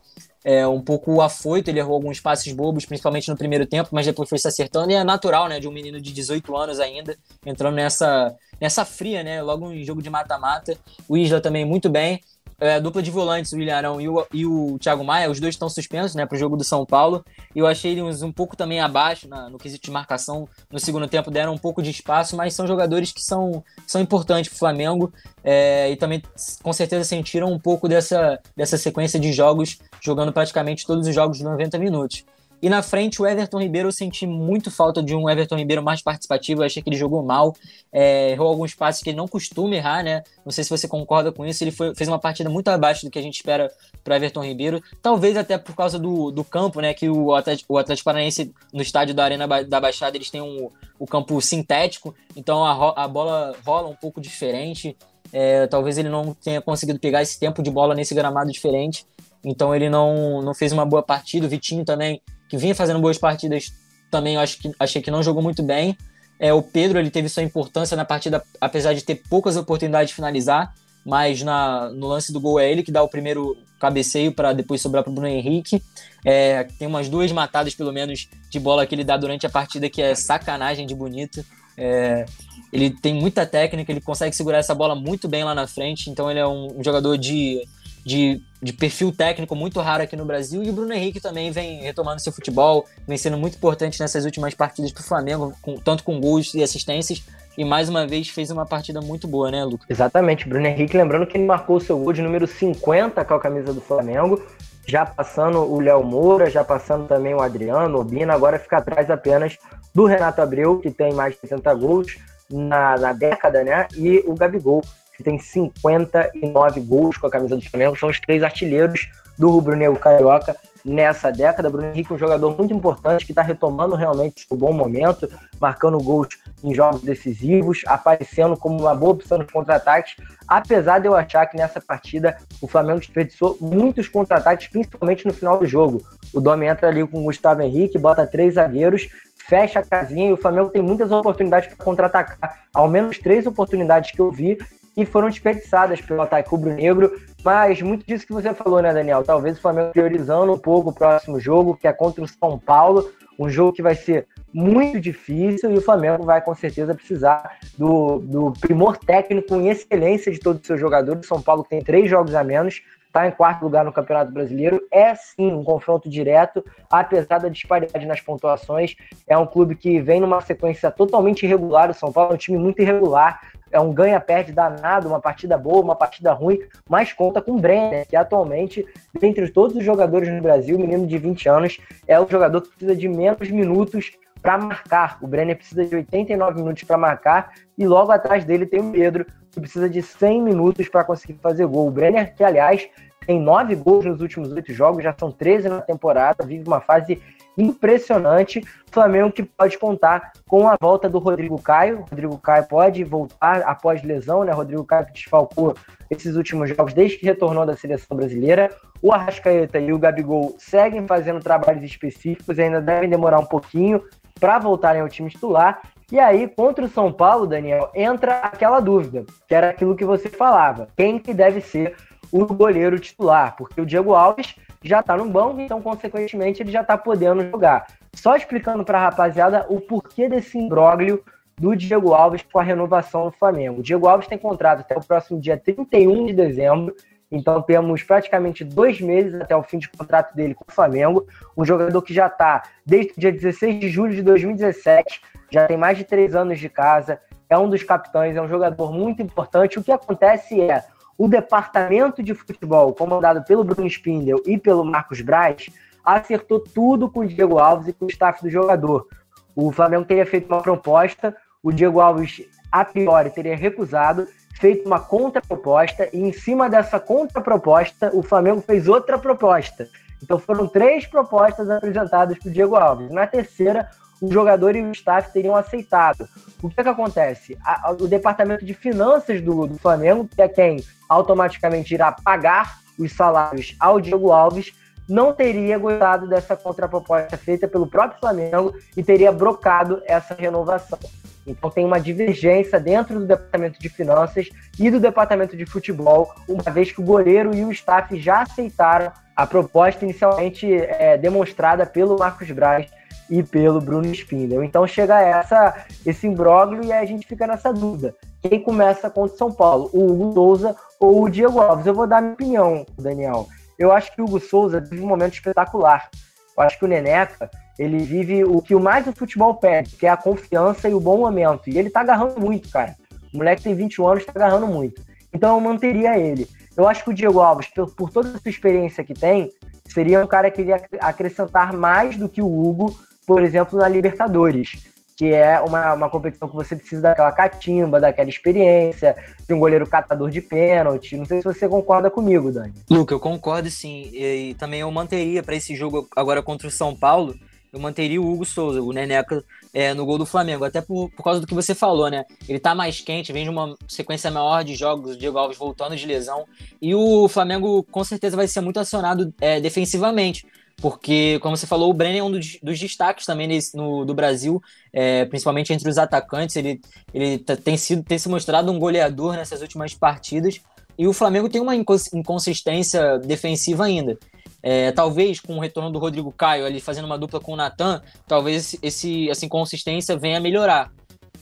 é, um pouco afoito, ele errou alguns passes bobos, principalmente no primeiro tempo, mas depois foi se acertando, e é natural, né, de um menino de 18 anos ainda, entrando nessa, nessa fria, né, logo em jogo de mata-mata, o Isla também muito bem, é, dupla de volantes, o William Arão e o, e o Thiago Maia, os dois estão suspensos né, para o jogo do São Paulo. Eu achei eles um pouco também abaixo na, no quesito de marcação. No segundo tempo deram um pouco de espaço, mas são jogadores que são, são importantes para o Flamengo é, e também com certeza sentiram um pouco dessa, dessa sequência de jogos, jogando praticamente todos os jogos de 90 minutos. E na frente, o Everton Ribeiro, eu senti muito falta de um Everton Ribeiro mais participativo. Eu achei que ele jogou mal, é, errou alguns passes que ele não costuma errar, né? Não sei se você concorda com isso. Ele foi, fez uma partida muito abaixo do que a gente espera para Everton Ribeiro. Talvez até por causa do, do campo, né? Que o Atlético, o Atlético Paranaense, no estádio da Arena da Baixada, eles têm um, o campo sintético, então a, a bola rola um pouco diferente. É, talvez ele não tenha conseguido pegar esse tempo de bola nesse gramado diferente. Então ele não, não fez uma boa partida. O Vitinho também que vinha fazendo boas partidas, também eu acho que, achei que não jogou muito bem. É, o Pedro ele teve sua importância na partida, apesar de ter poucas oportunidades de finalizar, mas na, no lance do gol é ele que dá o primeiro cabeceio para depois sobrar para o Bruno Henrique. É, tem umas duas matadas, pelo menos, de bola que ele dá durante a partida, que é sacanagem de bonito. É, ele tem muita técnica, ele consegue segurar essa bola muito bem lá na frente, então ele é um, um jogador de de, de perfil técnico muito raro aqui no Brasil. E o Bruno Henrique também vem retomando seu futebol, vem sendo muito importante nessas últimas partidas para o Flamengo, com, tanto com gols e assistências. E mais uma vez fez uma partida muito boa, né, Lucas? Exatamente, Bruno Henrique, lembrando que ele marcou o seu gol de número 50 com a camisa do Flamengo, já passando o Léo Moura, já passando também o Adriano, o Bina, agora fica atrás apenas do Renato Abreu, que tem mais de 60 gols na, na década, né? E o Gabigol, que tem 59 gols com a camisa do Flamengo, são os três artilheiros do rubro-negro carioca nessa década. Bruno Henrique é um jogador muito importante que está retomando realmente o bom momento, marcando gols em jogos decisivos, aparecendo como uma boa opção nos contra-ataques, apesar de eu achar que nessa partida o Flamengo desperdiçou muitos contra-ataques, principalmente no final do jogo. O Domi entra ali com o Gustavo Henrique, bota três zagueiros, fecha a casinha e o Flamengo tem muitas oportunidades para contra-atacar. Ao menos três oportunidades que eu vi e foram desperdiçadas pelo ataque rubro-negro. Mas muito disso que você falou, né, Daniel? Talvez o Flamengo priorizando um pouco o próximo jogo, que é contra o São Paulo, um jogo que vai ser muito difícil e o Flamengo vai com certeza precisar do, do primor técnico em excelência de todos os seus jogadores. São Paulo tem três jogos a menos, está em quarto lugar no Campeonato Brasileiro. É sim um confronto direto, apesar da disparidade nas pontuações. É um clube que vem numa sequência totalmente irregular. O São Paulo é um time muito irregular. É um ganha-perde danado, uma partida boa, uma partida ruim, mas conta com o Brenner, que atualmente, dentre todos os jogadores no Brasil, menino de 20 anos, é o jogador que precisa de menos minutos para marcar. O Brenner precisa de 89 minutos para marcar e logo atrás dele tem o Pedro, que precisa de 100 minutos para conseguir fazer gol. O Brenner, que aliás tem nove gols nos últimos oito jogos, já são 13 na temporada, vive uma fase impressionante. Flamengo que pode contar com a volta do Rodrigo Caio. Rodrigo Caio pode voltar após lesão, né? Rodrigo Caio que desfalcou esses últimos jogos desde que retornou da seleção brasileira. O Arrascaeta e o Gabigol seguem fazendo trabalhos específicos, ainda devem demorar um pouquinho para voltarem ao time titular. E aí, contra o São Paulo, Daniel, entra aquela dúvida, que era aquilo que você falava. Quem que deve ser o goleiro titular, porque o Diego Alves já está no banco, então, consequentemente, ele já está podendo jogar. Só explicando para a rapaziada o porquê desse imbróglio do Diego Alves com a renovação do Flamengo. O Diego Alves tem contrato até o próximo dia 31 de dezembro, então temos praticamente dois meses até o fim de contrato dele com o Flamengo. Um jogador que já está desde o dia 16 de julho de 2017, já tem mais de três anos de casa, é um dos capitães, é um jogador muito importante. O que acontece é, o departamento de futebol, comandado pelo Bruno Spindel e pelo Marcos Braz, acertou tudo com o Diego Alves e com o staff do jogador. O Flamengo teria feito uma proposta, o Diego Alves, a priori, teria recusado, feito uma contraproposta, e em cima dessa contraproposta, o Flamengo fez outra proposta. Então foram três propostas apresentadas para o Diego Alves. Na terceira, o jogador e o staff teriam aceitado. O que, é que acontece? A, o departamento de finanças do, do Flamengo, que é quem automaticamente irá pagar os salários ao Diego Alves, não teria gostado dessa contraproposta feita pelo próprio Flamengo e teria brocado essa renovação. Então tem uma divergência dentro do departamento de finanças e do departamento de futebol, uma vez que o goleiro e o staff já aceitaram a proposta inicialmente é, demonstrada pelo Marcos Braz e pelo Bruno Spindel. Então chega essa, esse imbróglio e aí a gente fica nessa dúvida. Quem começa contra o São Paulo? O Hugo Souza ou o Diego Alves? Eu vou dar minha opinião, Daniel. Eu acho que o Hugo Souza vive um momento espetacular. Eu acho que o Neneca, ele vive o que mais o futebol pede, que é a confiança e o bom momento. E ele tá agarrando muito, cara. O moleque tem 21 anos, tá agarrando muito. Então eu manteria ele. Eu acho que o Diego Alves, por, por toda a sua experiência que tem, seria um cara que iria acrescentar mais do que o Hugo por exemplo, na Libertadores, que é uma, uma competição que você precisa daquela catimba, daquela experiência, de um goleiro catador de pênalti. Não sei se você concorda comigo, Dani. Luca, eu concordo sim. E, e também eu manteria para esse jogo agora contra o São Paulo, eu manteria o Hugo Souza, o Neneca, é, no gol do Flamengo. Até por, por causa do que você falou, né? Ele tá mais quente, vem de uma sequência maior de jogos, o Diego Alves voltando de lesão. E o Flamengo com certeza vai ser muito acionado é, defensivamente porque, como você falou, o Brenner é um dos, dos destaques também nesse, no, do Brasil, é, principalmente entre os atacantes. Ele, ele tem, sido, tem se mostrado um goleador nessas últimas partidas. E o Flamengo tem uma inconsistência defensiva ainda. É, talvez com o retorno do Rodrigo Caio ali fazendo uma dupla com o Natan, talvez esse, essa inconsistência venha a melhorar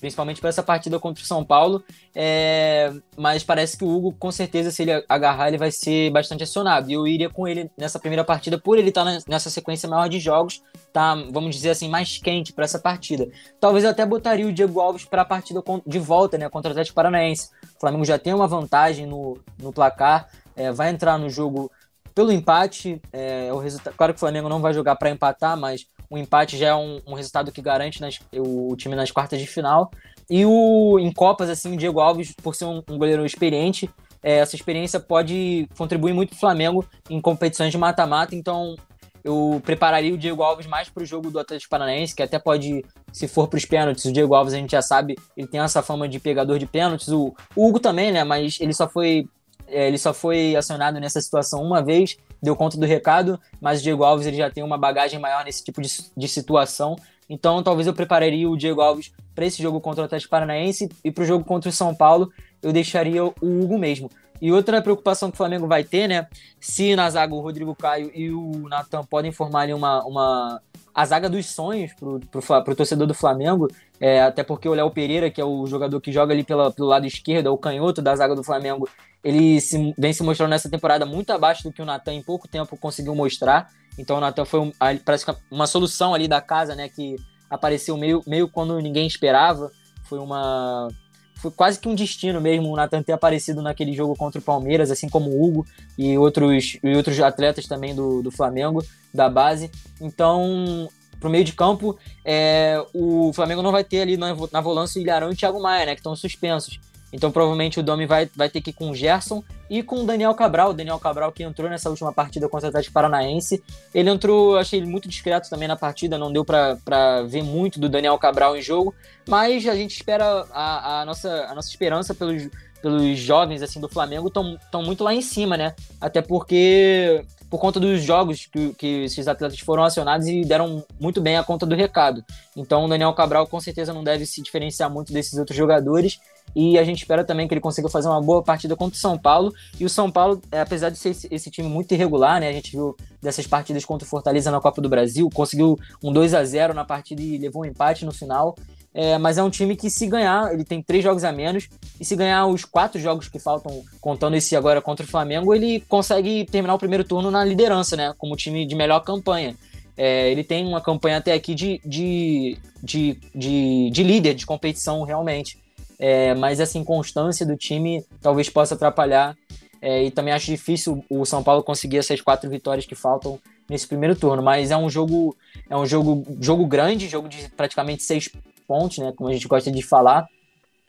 principalmente para essa partida contra o São Paulo. É, mas parece que o Hugo, com certeza, se ele agarrar, ele vai ser bastante acionado. E eu iria com ele nessa primeira partida, por ele estar tá nessa sequência maior de jogos, tá, vamos dizer assim, mais quente para essa partida. Talvez eu até botaria o Diego Alves para a partida de volta, né, contra o Atlético Paranaense. O Flamengo já tem uma vantagem no, no placar, é, vai entrar no jogo pelo empate. É, o resultado, claro que o Flamengo não vai jogar para empatar, mas o empate já é um, um resultado que garante nas, o, time nas quartas de final. E o, em Copas, assim, o Diego Alves, por ser um, um goleiro experiente, é, essa experiência pode contribuir muito para o Flamengo em competições de mata-mata, então eu prepararia o Diego Alves mais para o jogo do Atlético Paranaense, que até pode, se for para os pênaltis, o Diego Alves a gente já sabe, ele tem essa fama de pegador de pênaltis, o, o Hugo também, né, mas ele só foi é, ele só foi acionado nessa situação uma vez, deu conta do recado, mas o Diego Alves ele já tem uma bagagem maior nesse tipo de, de situação, então talvez eu prepararia o Diego Alves para esse jogo contra o Atlético Paranaense e para o jogo contra o São Paulo eu deixaria o Hugo mesmo. E outra preocupação que o Flamengo vai ter, né? Se na zaga o Rodrigo Caio e o Natan podem formar ali uma, uma a zaga dos sonhos pro, pro torcedor do Flamengo, é, até porque o Léo Pereira, que é o jogador que joga ali pela, pelo lado esquerdo, é o canhoto da zaga do Flamengo, ele se, vem se mostrando nessa temporada muito abaixo do que o Natan em pouco tempo conseguiu mostrar. Então o Natan foi um, parece uma solução ali da casa, né? Que apareceu meio, meio quando ninguém esperava. Foi uma. Foi quase que um destino mesmo o Natan ter aparecido naquele jogo contra o Palmeiras, assim como o Hugo e outros, e outros atletas também do, do Flamengo, da base. Então, pro meio de campo, é, o Flamengo não vai ter ali na, na volância o Ilharão e o Thiago Maia, né? Que estão suspensos. Então provavelmente o Domi vai, vai ter que ir com o Gerson e com o Daniel Cabral. O Daniel Cabral que entrou nessa última partida contra o Atlético Paranaense. Ele entrou, achei ele muito discreto também na partida, não deu para ver muito do Daniel Cabral em jogo, mas a gente espera a, a nossa, a nossa esperança pelos, pelos jovens assim do Flamengo estão muito lá em cima, né? Até porque por conta dos jogos que, que esses atletas foram acionados e deram muito bem a conta do recado. Então o Daniel Cabral com certeza não deve se diferenciar muito desses outros jogadores e a gente espera também que ele consiga fazer uma boa partida contra o São Paulo. E o São Paulo, é, apesar de ser esse, esse, time muito irregular, né? A gente viu dessas partidas contra o Fortaleza na Copa do Brasil, conseguiu um 2 a 0 na partida e levou um empate no final. É, mas é um time que, se ganhar, ele tem três jogos a menos, e se ganhar os quatro jogos que faltam, contando esse agora contra o Flamengo, ele consegue terminar o primeiro turno na liderança, né? Como time de melhor campanha. É, ele tem uma campanha até aqui de, de, de, de, de líder de competição, realmente. É, mas essa inconstância do time talvez possa atrapalhar. É, e também acho difícil o São Paulo conseguir essas quatro vitórias que faltam nesse primeiro turno. Mas é um jogo, é um jogo, jogo grande, jogo de praticamente seis pontos, né? Como a gente gosta de falar.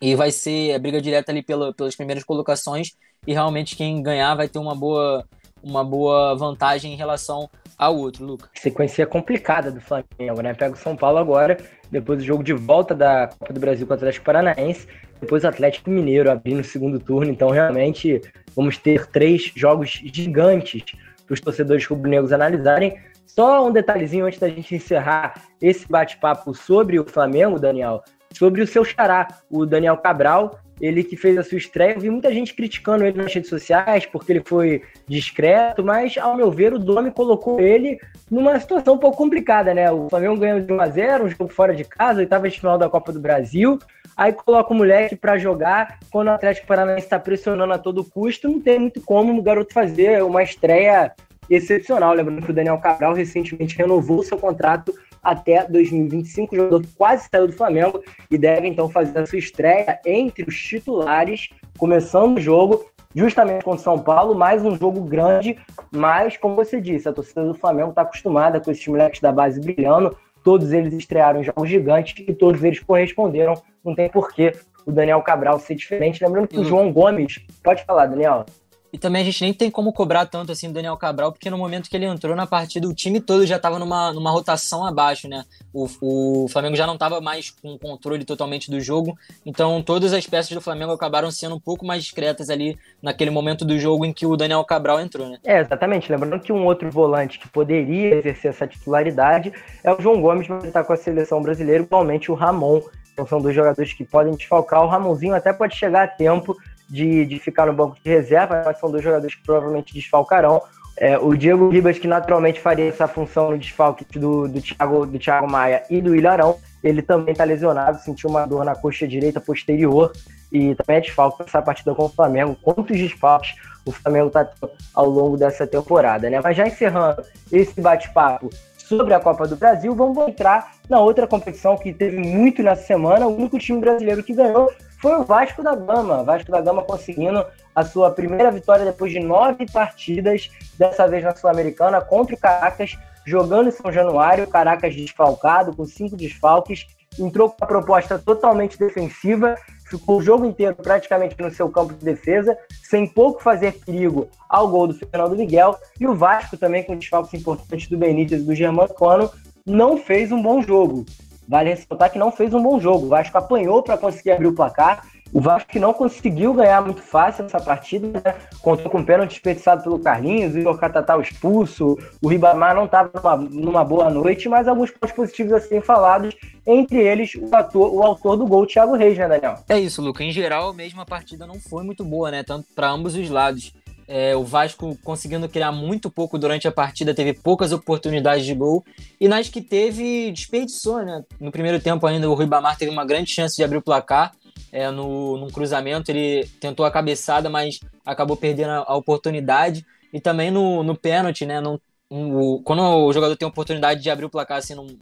E vai ser a briga direta ali pela, pelas primeiras colocações. E realmente quem ganhar vai ter uma boa, uma boa vantagem em relação ao outro, Luca. Sequência complicada do Flamengo, né? Pega o São Paulo agora, depois do jogo de volta da Copa do Brasil com o Atlético Paranaense, depois o Atlético Mineiro abrindo o segundo turno. Então, realmente, vamos ter três jogos gigantes para os torcedores rubro-negros analisarem. Só um detalhezinho antes da gente encerrar esse bate-papo sobre o Flamengo, Daniel, sobre o seu xará, o Daniel Cabral, ele que fez a sua estreia, eu vi muita gente criticando ele nas redes sociais porque ele foi discreto, mas ao meu ver o Domi colocou ele numa situação um pouco complicada, né? O Flamengo ganhou de 1 a 0, um jogo fora de casa, oitava de final da Copa do Brasil. Aí coloca o moleque para jogar quando o Atlético Paranaense está pressionando a todo custo, não tem muito como o garoto fazer uma estreia excepcional. Lembrando que o Daniel Cabral recentemente renovou seu contrato até 2025. O jogador quase saiu do Flamengo e deve então fazer a sua estreia entre os titulares, começando o jogo justamente contra o São Paulo, mais um jogo grande, mas como você disse, a torcida do Flamengo está acostumada com esses moleques da base brilhando, todos eles estrearam jogos gigantes e todos eles corresponderam, não tem porquê o Daniel Cabral ser diferente. Lembrando que o João Gomes, pode falar, Daniel. E também a gente nem tem como cobrar tanto assim do Daniel Cabral, porque no momento que ele entrou na partida, o time todo já estava numa, numa rotação abaixo, né? O, o Flamengo já não estava mais com controle totalmente do jogo, então todas as peças do Flamengo acabaram sendo um pouco mais discretas ali naquele momento do jogo em que o Daniel Cabral entrou, né? É, exatamente. Lembrando que um outro volante que poderia exercer essa titularidade é o João Gomes, mas ele está com a seleção brasileira, igualmente o Ramon. Então são dois jogadores que podem desfalcar. O Ramonzinho até pode chegar a tempo de, de ficar no banco de reserva, mas são dois jogadores que provavelmente desfalcarão. É, o Diego Ribas, que naturalmente faria essa função no desfalque do, do, Thiago, do Thiago Maia e do Ilharão, ele também está lesionado, sentiu uma dor na coxa direita posterior e também é desfalque essa partida com o Flamengo. Quantos desfalques o Flamengo está ao longo dessa temporada, né? Mas já encerrando esse bate-papo sobre a Copa do Brasil, vamos entrar na outra competição que teve muito nessa semana. O único time brasileiro que ganhou foi o Vasco da Gama. Vasco da Gama conseguindo a sua primeira vitória depois de nove partidas, dessa vez na Sul-Americana, contra o Caracas, jogando em São Januário, Caracas desfalcado, com cinco desfalques, entrou com uma proposta totalmente defensiva, ficou o jogo inteiro praticamente no seu campo de defesa, sem pouco fazer perigo ao gol do Fernando Miguel, e o Vasco também com desfalques importantes do Benítez e do Germancano, não fez um bom jogo. Vale ressaltar que não fez um bom jogo. O Vasco apanhou para conseguir abrir o placar. O Vasco que não conseguiu ganhar muito fácil essa partida, né? Contou com pênalti desperdiçado pelo Carlinhos, o Igor Catatal expulso, o Ribamar não estava numa, numa, boa noite, mas alguns pontos positivos assim falados, entre eles o, ator, o autor do gol, o Thiago Reis, né, Daniel? É isso, Luca. Em geral, mesmo a partida não foi muito boa, né? Tanto para ambos os lados. É, o Vasco conseguindo criar muito pouco durante a partida, teve poucas oportunidades de gol. E nas que teve, desperdiçou, né? No primeiro tempo ainda, o Ribamar teve uma grande chance de abrir o placar. É, no, num cruzamento, ele tentou a cabeçada, mas acabou perdendo a, a oportunidade. E também no, no pênalti, né? Não, um, quando o jogador tem a oportunidade de abrir o placar assim, num,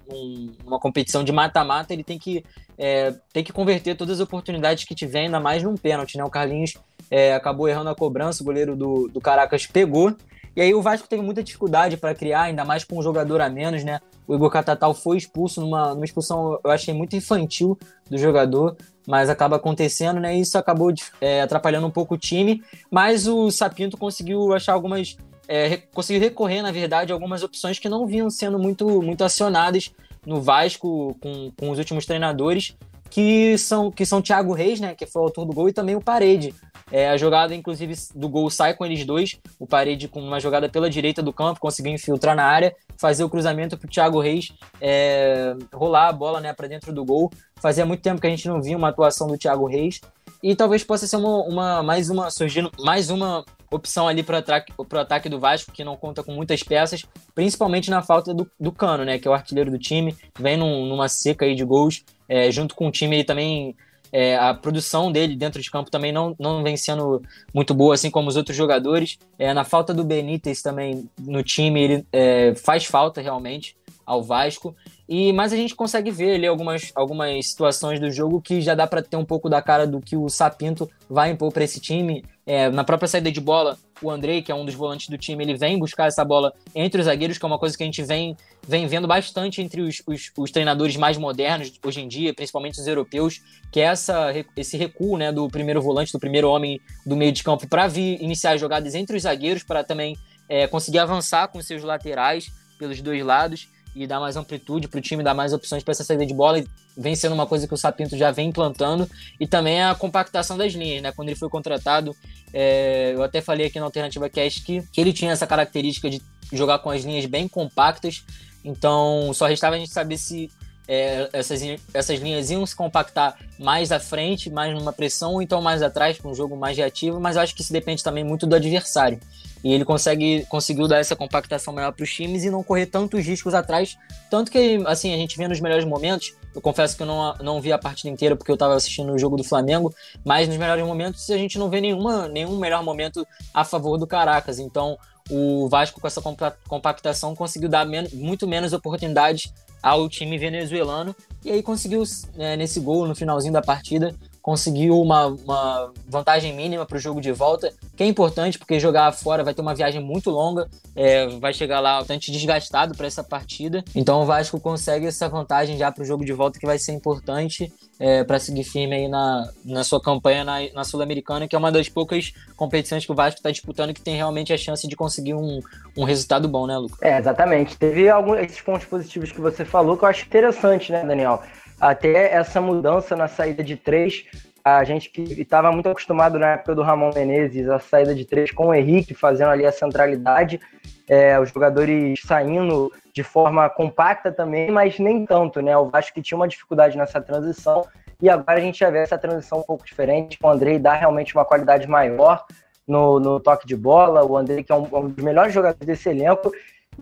numa competição de mata-mata, ele tem que, é, tem que converter todas as oportunidades que tiver, ainda mais num pênalti. Né? O Carlinhos é, acabou errando a cobrança, o goleiro do, do Caracas pegou. E aí o Vasco teve muita dificuldade para criar, ainda mais com um jogador a menos, né? O Igor Catatal foi expulso numa, numa expulsão, eu achei muito infantil do jogador, mas acaba acontecendo, né? E isso acabou é, atrapalhando um pouco o time. Mas o Sapinto conseguiu achar algumas é, conseguiu recorrer, na verdade, a algumas opções que não vinham sendo muito, muito acionadas no Vasco com, com os últimos treinadores, que são, que são Thiago Reis, né, que foi o autor do gol, e também o Parede. É, a jogada, inclusive, do gol sai com eles dois. O Parede, com uma jogada pela direita do campo, conseguiu infiltrar na área, fazer o cruzamento para Thiago Reis é, rolar a bola né, para dentro do gol. Fazia muito tempo que a gente não via uma atuação do Thiago Reis. E talvez possa ser uma, uma mais uma surgindo mais uma opção ali para o ataque, ataque do Vasco, que não conta com muitas peças, principalmente na falta do, do Cano, né? Que é o artilheiro do time, vem num, numa seca aí de gols, é, junto com o time ele também. É, a produção dele dentro de campo também não, não vem sendo muito boa, assim como os outros jogadores. É, na falta do Benítez também no time, ele é, faz falta realmente ao Vasco. E mas a gente consegue ver ali algumas, algumas situações do jogo que já dá para ter um pouco da cara do que o Sapinto vai impor para esse time. É, na própria saída de bola, o Andrei, que é um dos volantes do time, ele vem buscar essa bola entre os zagueiros, que é uma coisa que a gente vem, vem vendo bastante entre os, os, os treinadores mais modernos hoje em dia, principalmente os europeus, que é essa, esse recuo né, do primeiro volante, do primeiro homem do meio de campo, para vir iniciar jogadas entre os zagueiros, para também é, conseguir avançar com seus laterais pelos dois lados e dar mais amplitude para o time, dar mais opções para essa saída de bola, vem sendo uma coisa que o Sapinto já vem implantando, e também a compactação das linhas, né? Quando ele foi contratado, é, eu até falei aqui na Alternativa Cast que, que ele tinha essa característica de jogar com as linhas bem compactas, então só restava a gente saber se é, essas, essas linhas iam se compactar mais à frente, mais numa pressão, ou então mais atrás, para um jogo mais reativo, mas acho que isso depende também muito do adversário. E ele consegue, conseguiu dar essa compactação maior para os times e não correr tantos riscos atrás. Tanto que, assim, a gente vê nos melhores momentos. Eu confesso que eu não, não vi a partida inteira porque eu estava assistindo o jogo do Flamengo. Mas nos melhores momentos a gente não vê nenhuma, nenhum melhor momento a favor do Caracas. Então o Vasco, com essa compactação, conseguiu dar men muito menos oportunidades ao time venezuelano. E aí conseguiu, né, nesse gol no finalzinho da partida, conseguiu uma, uma vantagem mínima para o jogo de volta, que é importante porque jogar fora vai ter uma viagem muito longa, é, vai chegar lá bastante desgastado para essa partida. Então o Vasco consegue essa vantagem já para o jogo de volta que vai ser importante é, para seguir firme aí na, na sua campanha na, na Sul-Americana, que é uma das poucas competições que o Vasco está disputando que tem realmente a chance de conseguir um, um resultado bom, né, Lucas? É, exatamente. Teve alguns pontos positivos que você falou que eu acho interessante, né, Daniel? Até essa mudança na saída de três, a gente que estava muito acostumado na época do Ramon Menezes, a saída de três com o Henrique fazendo ali a centralidade, é, os jogadores saindo de forma compacta também, mas nem tanto, né? O Vasco que tinha uma dificuldade nessa transição e agora a gente já vê essa transição um pouco diferente, com o Andrei dá realmente uma qualidade maior no, no toque de bola, o Andrei que é um, um dos melhores jogadores desse elenco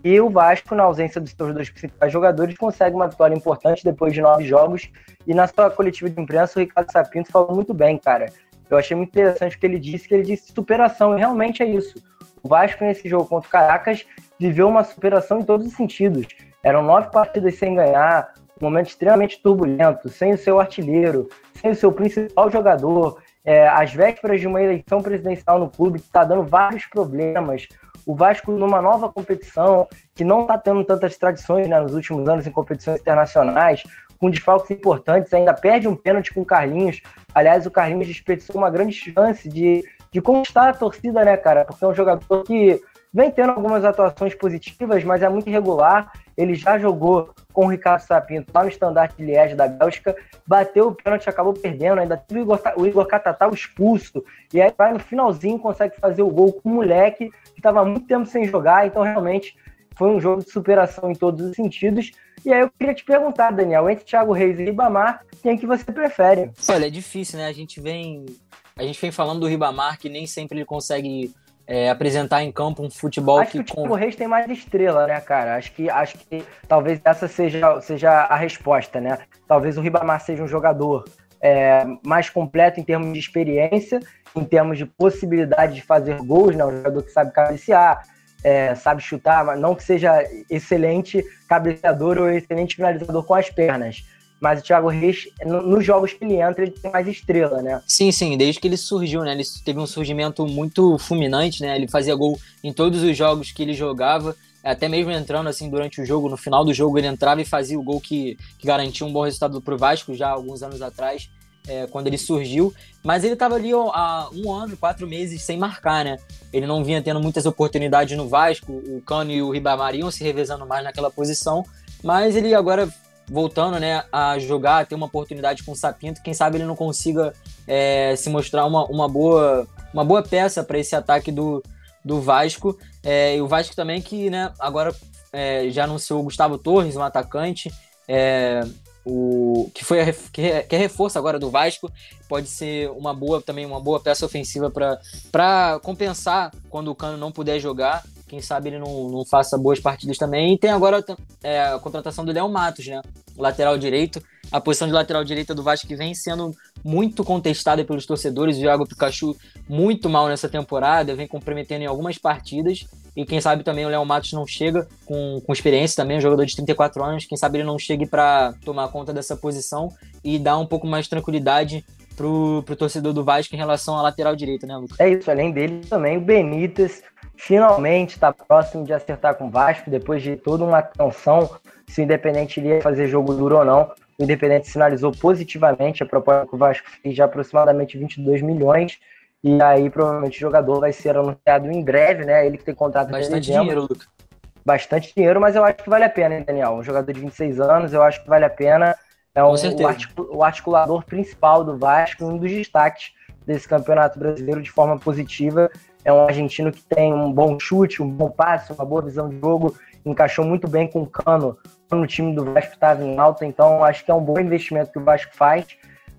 e o Vasco, na ausência dos seus dois principais jogadores, consegue uma vitória importante depois de nove jogos. E na sua coletiva de imprensa, o Ricardo Sapinto falou muito bem, cara. Eu achei muito interessante o que ele disse, que ele disse superação, e realmente é isso. O Vasco, nesse jogo contra o Caracas, viveu uma superação em todos os sentidos. Eram nove partidas sem ganhar, um momento extremamente turbulento, sem o seu artilheiro, sem o seu principal jogador, é, às vésperas de uma eleição presidencial no clube que está dando vários problemas, o Vasco numa nova competição que não está tendo tantas tradições né, nos últimos anos em competições internacionais, com desfalques importantes, ainda perde um pênalti com o Carlinhos. Aliás, o Carlinhos desperdiçou uma grande chance de, de conquistar a torcida, né, cara? Porque é um jogador que vem tendo algumas atuações positivas, mas é muito irregular. Ele já jogou com o Ricardo Sapinto lá no Standard de Liège da Bélgica, bateu o pênalti, acabou perdendo, ainda teve o Igor, o Igor Catatal expulso, e aí vai no finalzinho, consegue fazer o gol com o moleque, que estava muito tempo sem jogar, então realmente foi um jogo de superação em todos os sentidos. E aí eu queria te perguntar, Daniel, entre Thiago Reis e Ribamar, quem que você prefere? Olha, é difícil, né? A gente vem a gente vem falando do Ribamar que nem sempre ele consegue é, apresentar em campo um futebol acho que, que o Thiago Reis tem mais estrela, né, cara? Acho que acho que talvez essa seja seja a resposta, né? Talvez o Ribamar seja um jogador é, mais completo em termos de experiência, em termos de possibilidade de fazer gols, né? Um jogador que sabe cabecear, é, sabe chutar, mas não que seja excelente cabeceador ou excelente finalizador com as pernas. Mas o Thiago Reis, nos jogos que ele entra, ele tem mais estrela, né? Sim, sim, desde que ele surgiu, né? Ele teve um surgimento muito fulminante, né? Ele fazia gol em todos os jogos que ele jogava, até mesmo entrando assim durante o jogo, no final do jogo ele entrava e fazia o gol que, que garantia um bom resultado pro Vasco já alguns anos atrás é, quando ele surgiu, mas ele estava ali ó, há um ano, quatro meses sem marcar, né? Ele não vinha tendo muitas oportunidades no Vasco, o Cano e o Ribamar iam se revezando mais naquela posição, mas ele agora voltando né, a jogar, a ter uma oportunidade com o Sapinto, quem sabe ele não consiga é, se mostrar uma, uma, boa, uma boa peça para esse ataque do, do Vasco. É, e o Vasco também que né, agora é, já anunciou o Gustavo Torres, um atacante, é, o que foi a, que, é, que é reforço agora do Vasco pode ser uma boa também uma boa peça ofensiva para compensar quando o Cano não puder jogar quem sabe ele não, não faça boas partidas também. E tem agora é, a contratação do Léo Matos né? Lateral direito. A posição de lateral direita do Vasco que vem sendo muito contestada pelos torcedores. O Iago Pikachu muito mal nessa temporada vem comprometendo em algumas partidas. E quem sabe também o Léo Matos não chega com, com experiência também, um jogador de 34 anos. Quem sabe ele não chegue para tomar conta dessa posição e dar um pouco mais de tranquilidade pro, pro torcedor do Vasco em relação à lateral direita, né, Lucas? É isso, além dele também o Benítez finalmente está próximo de acertar com o Vasco, depois de toda uma tensão se o Independente iria fazer jogo duro ou não. O Independente sinalizou positivamente a proposta que o Vasco fez de aproximadamente 22 milhões e aí, provavelmente, o jogador vai ser anunciado em breve, né? Ele que tem contrato Bastante dinheiro, Luca. Bastante dinheiro, mas eu acho que vale a pena, hein, Daniel? Um jogador de 26 anos, eu acho que vale a pena. É um, o, articulador principal do Vasco, um dos destaques desse campeonato brasileiro de forma positiva. É um argentino que tem um bom chute, um bom passe, uma boa visão de jogo, encaixou muito bem com o Cano no time do Vasco estava em alta, então acho que é um bom investimento que o Vasco faz.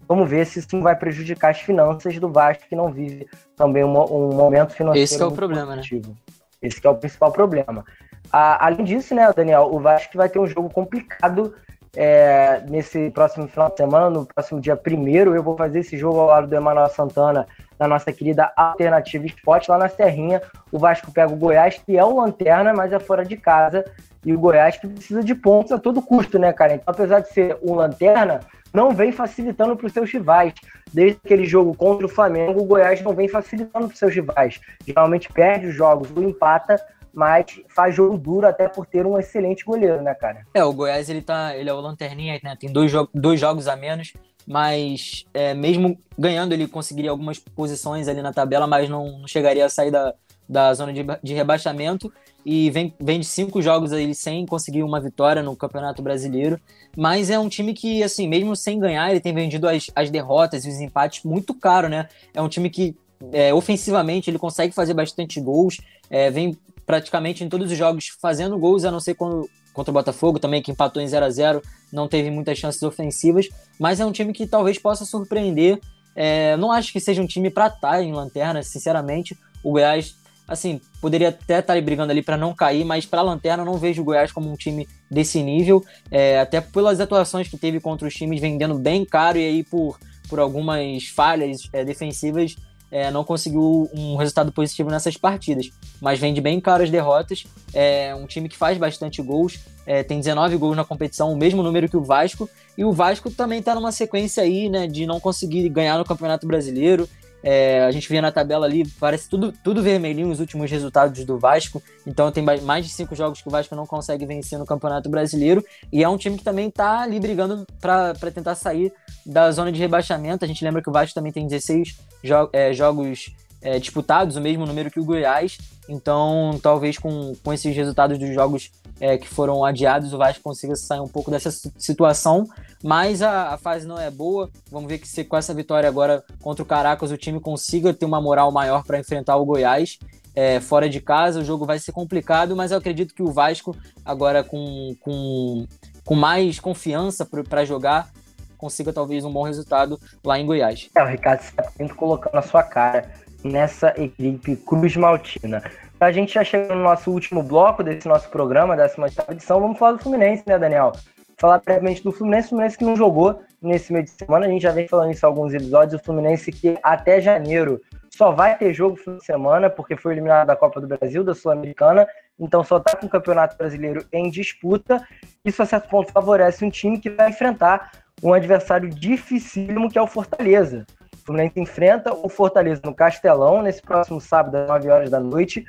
Vamos ver se isso não vai prejudicar as finanças do Vasco, que não vive também um, um momento financeiro. Esse é o problema, positivo. né? Esse é o principal problema. Ah, além disso, né, Daniel, o Vasco vai ter um jogo complicado é, nesse próximo final de semana, no próximo dia primeiro. Eu vou fazer esse jogo ao lado do Emanuel Santana, na nossa querida Alternativa Esporte, lá na Serrinha. O Vasco pega o Goiás, que é um lanterna, mas é fora de casa. E o Goiás que precisa de pontos a todo custo, né, cara? Então, apesar de ser um lanterna, não vem facilitando para os seus rivais. Desde aquele jogo contra o Flamengo, o Goiás não vem facilitando para os seus rivais. Geralmente perde os jogos ou empata, mas faz jogo duro até por ter um excelente goleiro, né, cara? É, o Goiás ele tá, ele é o lanterninha, né? Tem dois, jo dois jogos a menos, mas é, mesmo ganhando ele conseguiria algumas posições ali na tabela, mas não, não chegaria a sair da, da zona de, de rebaixamento e vem, vem de cinco jogos aí sem conseguir uma vitória no Campeonato Brasileiro. Mas é um time que, assim, mesmo sem ganhar, ele tem vendido as, as derrotas e os empates muito caro, né? É um time que, é, ofensivamente, ele consegue fazer bastante gols, é, vem praticamente em todos os jogos fazendo gols, a não ser quando, contra o Botafogo também, que empatou em 0 a 0 não teve muitas chances ofensivas, mas é um time que talvez possa surpreender. É, não acho que seja um time para estar em lanterna, sinceramente. O Goiás assim, poderia até estar tá brigando ali para não cair, mas para lanterna não vejo o Goiás como um time desse nível, é, até pelas atuações que teve contra os times vendendo bem caro e aí por, por algumas falhas é, defensivas é, não conseguiu um resultado positivo nessas partidas, mas vende bem caro as derrotas, é um time que faz bastante gols, é, tem 19 gols na competição, o mesmo número que o Vasco, e o Vasco também está numa sequência aí, né, de não conseguir ganhar no Campeonato Brasileiro, É, a gente via na tabela ali, parece tudo, tudo vermelhinho os últimos resultados do Vasco. Então tem mais de cinco jogos que o Vasco não consegue vencer no Campeonato Brasileiro. E é um time que também está ali brigando para tentar sair da zona de rebaixamento. A gente lembra que o Vasco também tem 16 jo é, jogos é, disputados, o mesmo número que o Goiás. Então, talvez com, com esses resultados dos jogos é, que foram adiados, o Vasco consiga sair um pouco dessa situação. Mas a, a, fase não é boa. Vamos ver que se com essa vitória agora contra o Caracas o time consiga ter uma moral maior para enfrentar o Goiás. É, fora de casa, o jogo vai ser complicado, mas eu acredito que o Vasco, agora com, com, com mais confiança para jogar, consiga talvez um bom resultado lá em Goiás. É, o Ricardo está colocando a sua cara nessa equipe Cruz Maltina. A gente já chega no nosso último bloco desse nosso programa, dessa edição. Vamos falar do Fluminense, né, Daniel? Falar brevemente do Fluminense, o Fluminense que não jogou nesse meio de semana. A gente já vem falando isso em alguns episódios. O Fluminense que até janeiro só vai ter jogo fim de semana, porque foi eliminado da Copa do Brasil, da Sul-Americana. Então só está com o Campeonato Brasileiro em disputa. Isso, a certo ponto, favorece um time que vai enfrentar um adversário dificílimo, que é o Fortaleza. Fluminense enfrenta o Fortaleza no Castelão nesse próximo sábado, às 9 horas da noite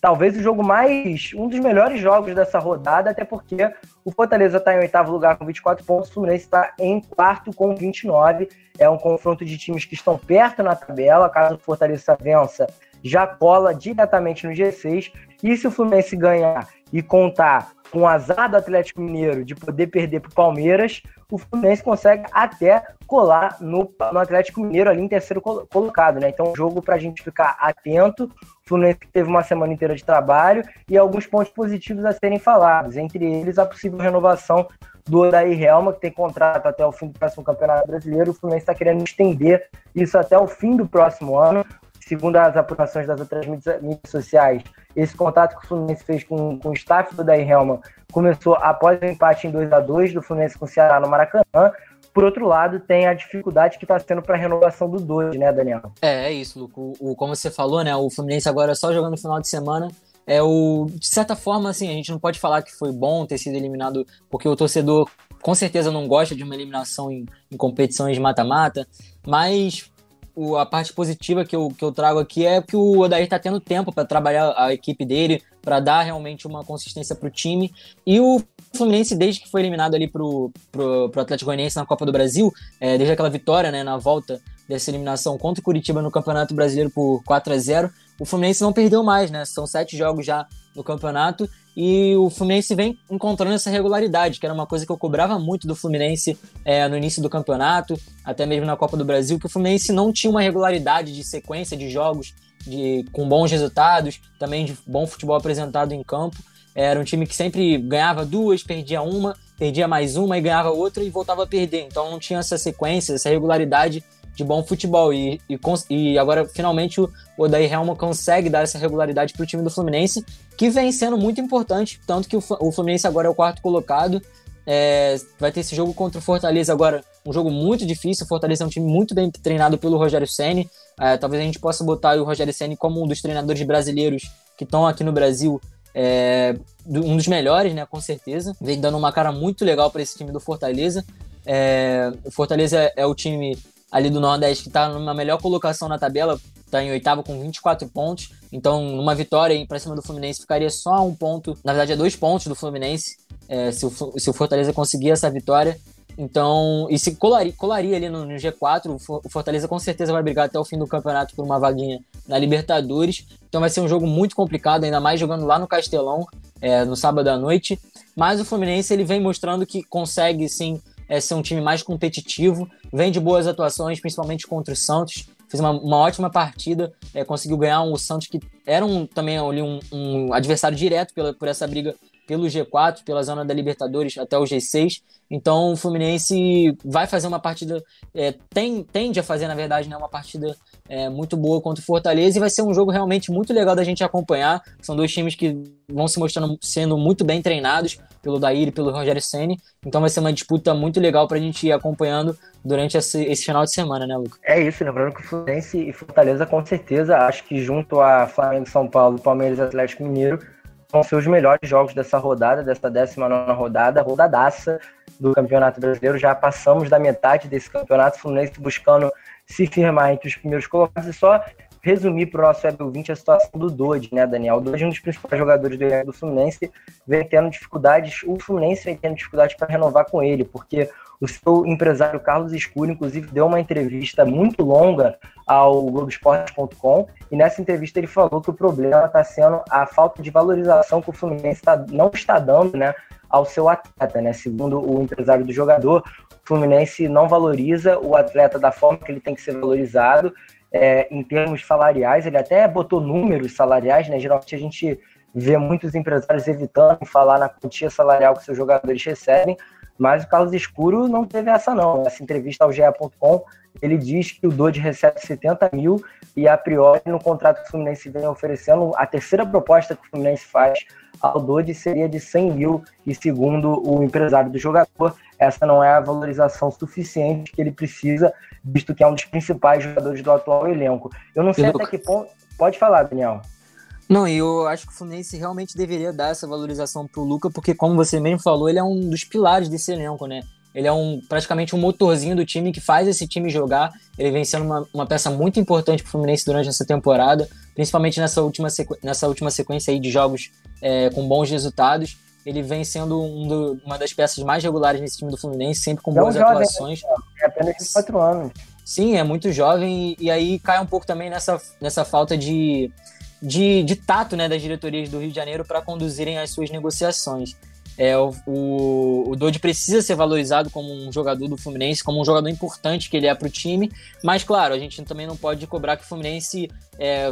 talvez o jogo mais. um dos melhores jogos dessa rodada, até porque o Fortaleza está em oitavo lugar com 24 pontos, o Fluminense está em quarto com 29. É um confronto de times que estão perto na tabela. Caso o Fortaleza vença, já cola diretamente no G6. E se o Fluminense ganhar e contar com o azar do Atlético Mineiro de poder perder para o Palmeiras, o Fluminense consegue até colar no, no Atlético Mineiro ali em terceiro colocado, né? Então, jogo para a gente ficar atento. O Fluminense teve uma semana inteira de trabalho e alguns pontos positivos a serem falados, entre eles a possível renovação do Odair Helma, que tem contrato até o fim do próximo Campeonato Brasileiro. O Fluminense está querendo estender isso até o fim do próximo ano. Segundo as apurações das outras mídias, mídias sociais, esse contato que o Fluminense fez com, com o staff do Odair Helma começou após o empate em 2 a 2 do Fluminense com o Ceará no Maracanã. Por outro lado, tem a dificuldade que está sendo para a renovação do Doide, né, Daniel? É, é isso, Luco. O, como você falou, né, o Fluminense agora só jogando no final de semana. É o, de certa forma, assim, a gente não pode falar que foi bom ter sido eliminado, porque o torcedor com certeza não gosta de uma eliminação em, em competições mata-mata, mas o, a parte positiva que eu, que eu trago aqui é que o Odair está tendo tempo para trabalhar a equipe dele, para dar realmente uma consistência para o time. E o Fluminense, desde que foi eliminado ali pro, pro Atlético Goianiense na Copa do Brasil, é, desde aquela vitória né, na volta dessa eliminação contra o Curitiba no Campeonato Brasileiro por 4 a 0 o Fluminense não perdeu mais, né? São sete jogos já no campeonato e o Fluminense vem encontrando essa regularidade, que era uma coisa que eu cobrava muito do Fluminense é, no início do campeonato, até mesmo na Copa do Brasil, que o Fluminense não tinha uma regularidade de sequência de jogos de, com bons resultados, também de bom futebol apresentado em campo. Era um time que sempre ganhava duas, perdia uma, perdia mais uma e ganhava outra e voltava a perder. Então não tinha essa sequência, essa regularidade de bom futebol. E, e, e agora, finalmente, o Odair Helma consegue dar essa regularidade para o time do Fluminense, que vem sendo muito importante. Tanto que o, o Fluminense agora é o quarto colocado. É, vai ter esse jogo contra o Fortaleza agora, um jogo muito difícil. O Fortaleza é um time muito bem treinado pelo Rogério Ceni. É, talvez a gente possa botar o Rogério Ceni como um dos treinadores brasileiros que estão aqui no Brasil, é, um dos melhores, né? Com certeza. Vem dando uma cara muito legal para esse time do Fortaleza. É, o Fortaleza é, é o time ali do Nordeste, que está numa melhor colocação na tabela, está em oitavo com 24 pontos. Então, numa vitória para cima do Fluminense, ficaria só um ponto, na verdade, é dois pontos do Fluminense, é, se, o, se o Fortaleza conseguir essa vitória. Então, e se colaria, colaria ali no, no, G4, o Fortaleza com certeza vai brigar até o fim do campeonato por uma vaguinha na Libertadores. Então vai ser um jogo muito complicado, ainda mais jogando lá no Castelão, é, no sábado à noite. Mas o Fluminense ele vem mostrando que consegue sim é, ser um time mais competitivo, vem de boas atuações, principalmente contra o Santos. Fez uma, uma ótima partida, é, conseguiu ganhar um, o Santos, que era um, também ali um, um adversário direto pela, por essa briga pelo G4, pela zona da Libertadores até o G6. Então o Fluminense vai fazer uma partida, é, tem, tende a fazer, na verdade, né, uma partida é, muito boa contra o Fortaleza e vai ser um jogo realmente muito legal da gente acompanhar. São dois times que vão se mostrando sendo muito bem treinados pelo Daír e pelo Rogério Ceni. Então vai ser uma disputa muito legal para a gente ir acompanhando durante esse, esse, final de semana, né, Lucas? É isso, lembrando que o Fluminense e Fortaleza, com certeza, acho que junto a Flamengo, São Paulo, Palmeiras e Atlético Mineiro, vão ser os melhores jogos dessa rodada, dessa 19 rodada, rodadaça do Campeonato Brasileiro. Já passamos da metade desse campeonato, Fluminense buscando se firmar entre os primeiros colocados. E só resumir para o nosso web ouvinte a situação do Dodi, né, Daniel? O Dodi é um dos principais jogadores do do Fluminense, vem tendo dificuldades, o Fluminense vem tendo dificuldades para renovar com ele, porque o seu empresário Carlos Escuro, inclusive, deu uma entrevista muito longa ao Globoesporte.com e nessa entrevista ele falou que o problema está sendo a falta de valorização que o Fluminense tá, não está dando né, ao seu atleta. Né? Segundo o empresário do jogador, o Fluminense não valoriza o atleta da forma que ele tem que ser valorizado é, em termos salariais. Ele até botou números salariais, né? geralmente a gente vê muitos empresários evitando falar na quantia salarial que seus jogadores recebem, mas o Carlos Escuro não teve essa não. Essa entrevista ao GE.com, ele diz que o Dodge recebe 70 mil e a priori no contrato que o Fluminense vem oferecendo, a terceira proposta que o Fluminense faz ao Dodge seria de 100 mil e segundo o empresário do jogador, essa não é a valorização suficiente que ele precisa, visto que é um dos principais jogadores do atual elenco. Eu não sei até que ponto... Pode falar, Daniel. Não, e eu acho que o Fluminense realmente deveria dar essa valorização pro Luca, porque como você mesmo falou, ele é um dos pilares desse elenco, né? Ele é um praticamente um motorzinho do time que faz esse time jogar. Ele vem sendo uma, uma peça muito importante para o Fluminense durante essa temporada, principalmente nessa última, nessa última sequência aí de jogos é, com bons resultados. Ele vem sendo um do, uma das peças mais regulares nesse time do Fluminense, sempre com boas jovem, atuações. Né? É apenas 24 anos. Sim, é muito jovem e, e aí cai um pouco também nessa, nessa falta de de, de tato né, das diretorias do Rio de Janeiro para conduzirem as suas negociações. É, o, o, o precisa ser valorizado como um jogador do Fluminense, como um jogador importante que ele é para o time, mas claro, a gente também não pode cobrar que o Fluminense é,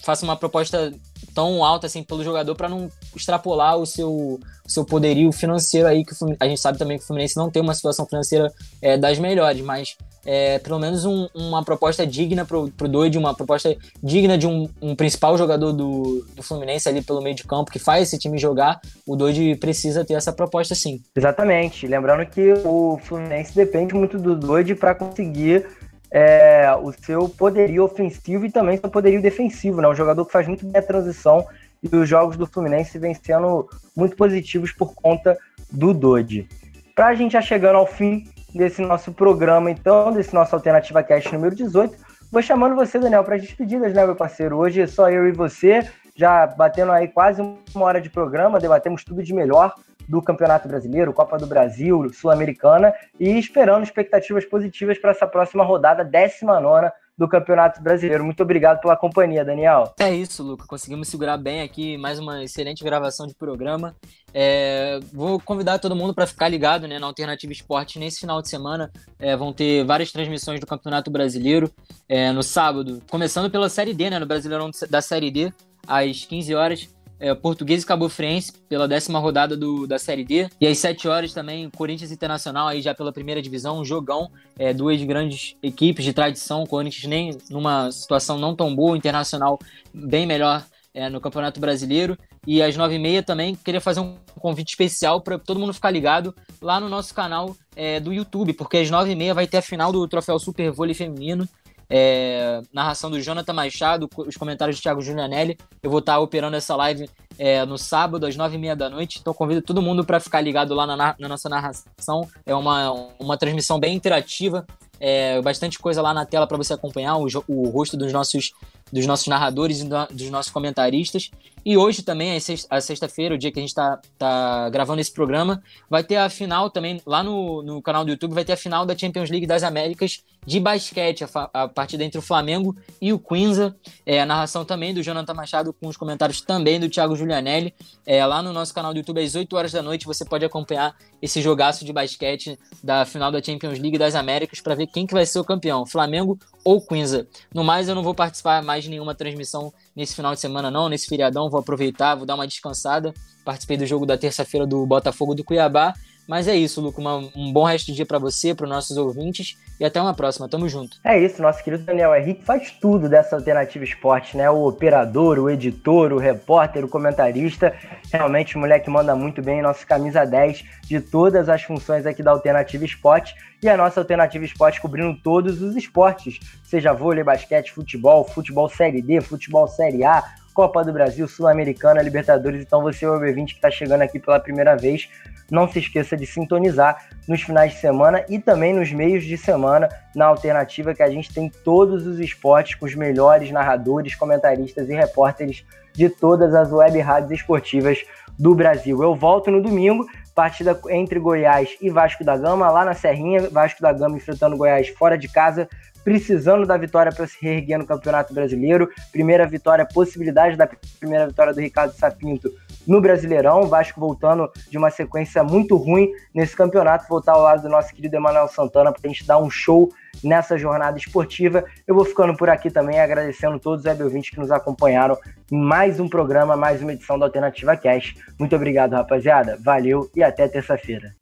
faça uma proposta tão alta assim pelo jogador para não extrapolar o seu, o seu poderio financeiro aí que a gente sabe também que o Fluminense não tem uma situação financeira é, das melhores, mas é, pelo menos um, uma proposta digna pro, pro Doide, uma proposta digna de um, um, principal jogador do, do Fluminense ali pelo meio de campo, que faz esse time jogar, o Doide precisa ter essa proposta sim. Exatamente. Lembrando que o Fluminense depende muito do Doide para conseguir é, o seu poderio ofensivo e também seu poderio defensivo, né? Um jogador que faz muito bem a transição e os jogos do Fluminense vêm sendo muito positivos por conta do Dodi. Para a gente já chegando ao fim desse nosso programa, então, desse nosso Alternativa Cast número 18. Vou chamando você, Daniel, para as despedidas, né, meu parceiro? Hoje é só eu e você, já batendo aí quase uma hora de programa, debatemos tudo de melhor do Campeonato Brasileiro, Copa do Brasil, Sul-Americana e esperando expectativas positivas para essa próxima rodada, 19 do Campeonato Brasileiro. Muito obrigado pela companhia, Daniel. É isso, Luca. Conseguimos segurar bem aqui mais uma excelente gravação de programa. É, vou convidar todo mundo para ficar ligado né, na Alternativa Esporte nesse final de semana. É, vão ter várias transmissões do Campeonato Brasileiro é, no sábado, começando pela Série D, né, no Brasileirão da Série D, às 15 horas é, Português e Cabo Friense pela décima rodada do, da Série D. E às 7 horas também Corinthians Internacional aí já pela primeira divisão, um jogão, é, duas grandes equipes de tradição, Corinthians nem numa situação não tão boa, Internacional bem melhor é, no Campeonato Brasileiro. E às 9h30 também queria fazer um convite especial para todo mundo ficar ligado lá no nosso canal é, do YouTube, porque às 9h30 vai ter a final do Troféu Super Vôlei Feminino. É, narração do Jonathan Machado, os comentários do Thiago Giulianelli. Eu vou estar operando essa live é, no sábado, às nove e meia da noite. Então convido todo mundo para ficar ligado lá na, na, nossa narração. É uma, uma transmissão bem interativa. É, bastante coisa lá na tela para você acompanhar o, o rosto dos nossos dos nossos narradores e dos nossos comentaristas. E hoje também, a sexta-feira, o dia que a gente está tá gravando esse programa, vai ter a final também, lá no, no canal do YouTube, vai ter a final da Champions League das Américas de basquete, a, a partida entre o Flamengo e o Quinza. É, a narração também do Jonathan Machado, com os comentários também do Thiago Giulianelli. É, lá no nosso canal do YouTube, às 8 horas da noite, você pode acompanhar esse jogaço de basquete da final da Champions League das Américas para ver quem que vai ser o campeão, Flamengo ou Quinza. No mais, eu não vou participar mais de nenhuma transmissão nesse final de semana, não, nesse feriadão. Vou aproveitar, vou dar uma descansada. Participei do jogo da terça-feira do Botafogo do Cuiabá mas é isso, Luco. Uma, um bom resto de dia para você, para os nossos ouvintes e até uma próxima. Tamo junto. É isso, nosso querido Daniel Henrique faz tudo dessa alternativa esporte, né? O operador, o editor, o repórter, o comentarista. Realmente o moleque manda muito bem, nosso camisa 10 de todas as funções aqui da Alternativa Esporte. E a nossa Alternativa Esporte cobrindo todos os esportes, seja vôlei, basquete, futebol, futebol Série D, futebol Série A, Copa do Brasil, Sul-Americana, Libertadores. Então você, o B20 que está chegando aqui pela primeira vez, não se esqueça de sintonizar nos finais de semana e também nos meios de semana na alternativa que a gente tem todos os esportes com os melhores narradores, comentaristas e repórteres de todas as web rádios esportivas do Brasil. Eu volto no domingo, partida entre Goiás e Vasco da Gama, lá na Serrinha, Vasco da Gama enfrentando Goiás fora de casa, precisando da vitória para se reerguer no Campeonato Brasileiro. Primeira vitória, possibilidade da primeira vitória do Ricardo Sapinto no Brasileirão. Vasco voltando de uma sequência muito ruim nesse campeonato, voltar ao lado do nosso querido Emanuel Santana para a gente dar um show nessa jornada esportiva. Eu vou ficando por aqui também, agradecendo todos os web que nos acompanharam em mais um programa, mais uma edição da Alternativa Cash. Muito obrigado, rapaziada. Valeu e até terça-feira.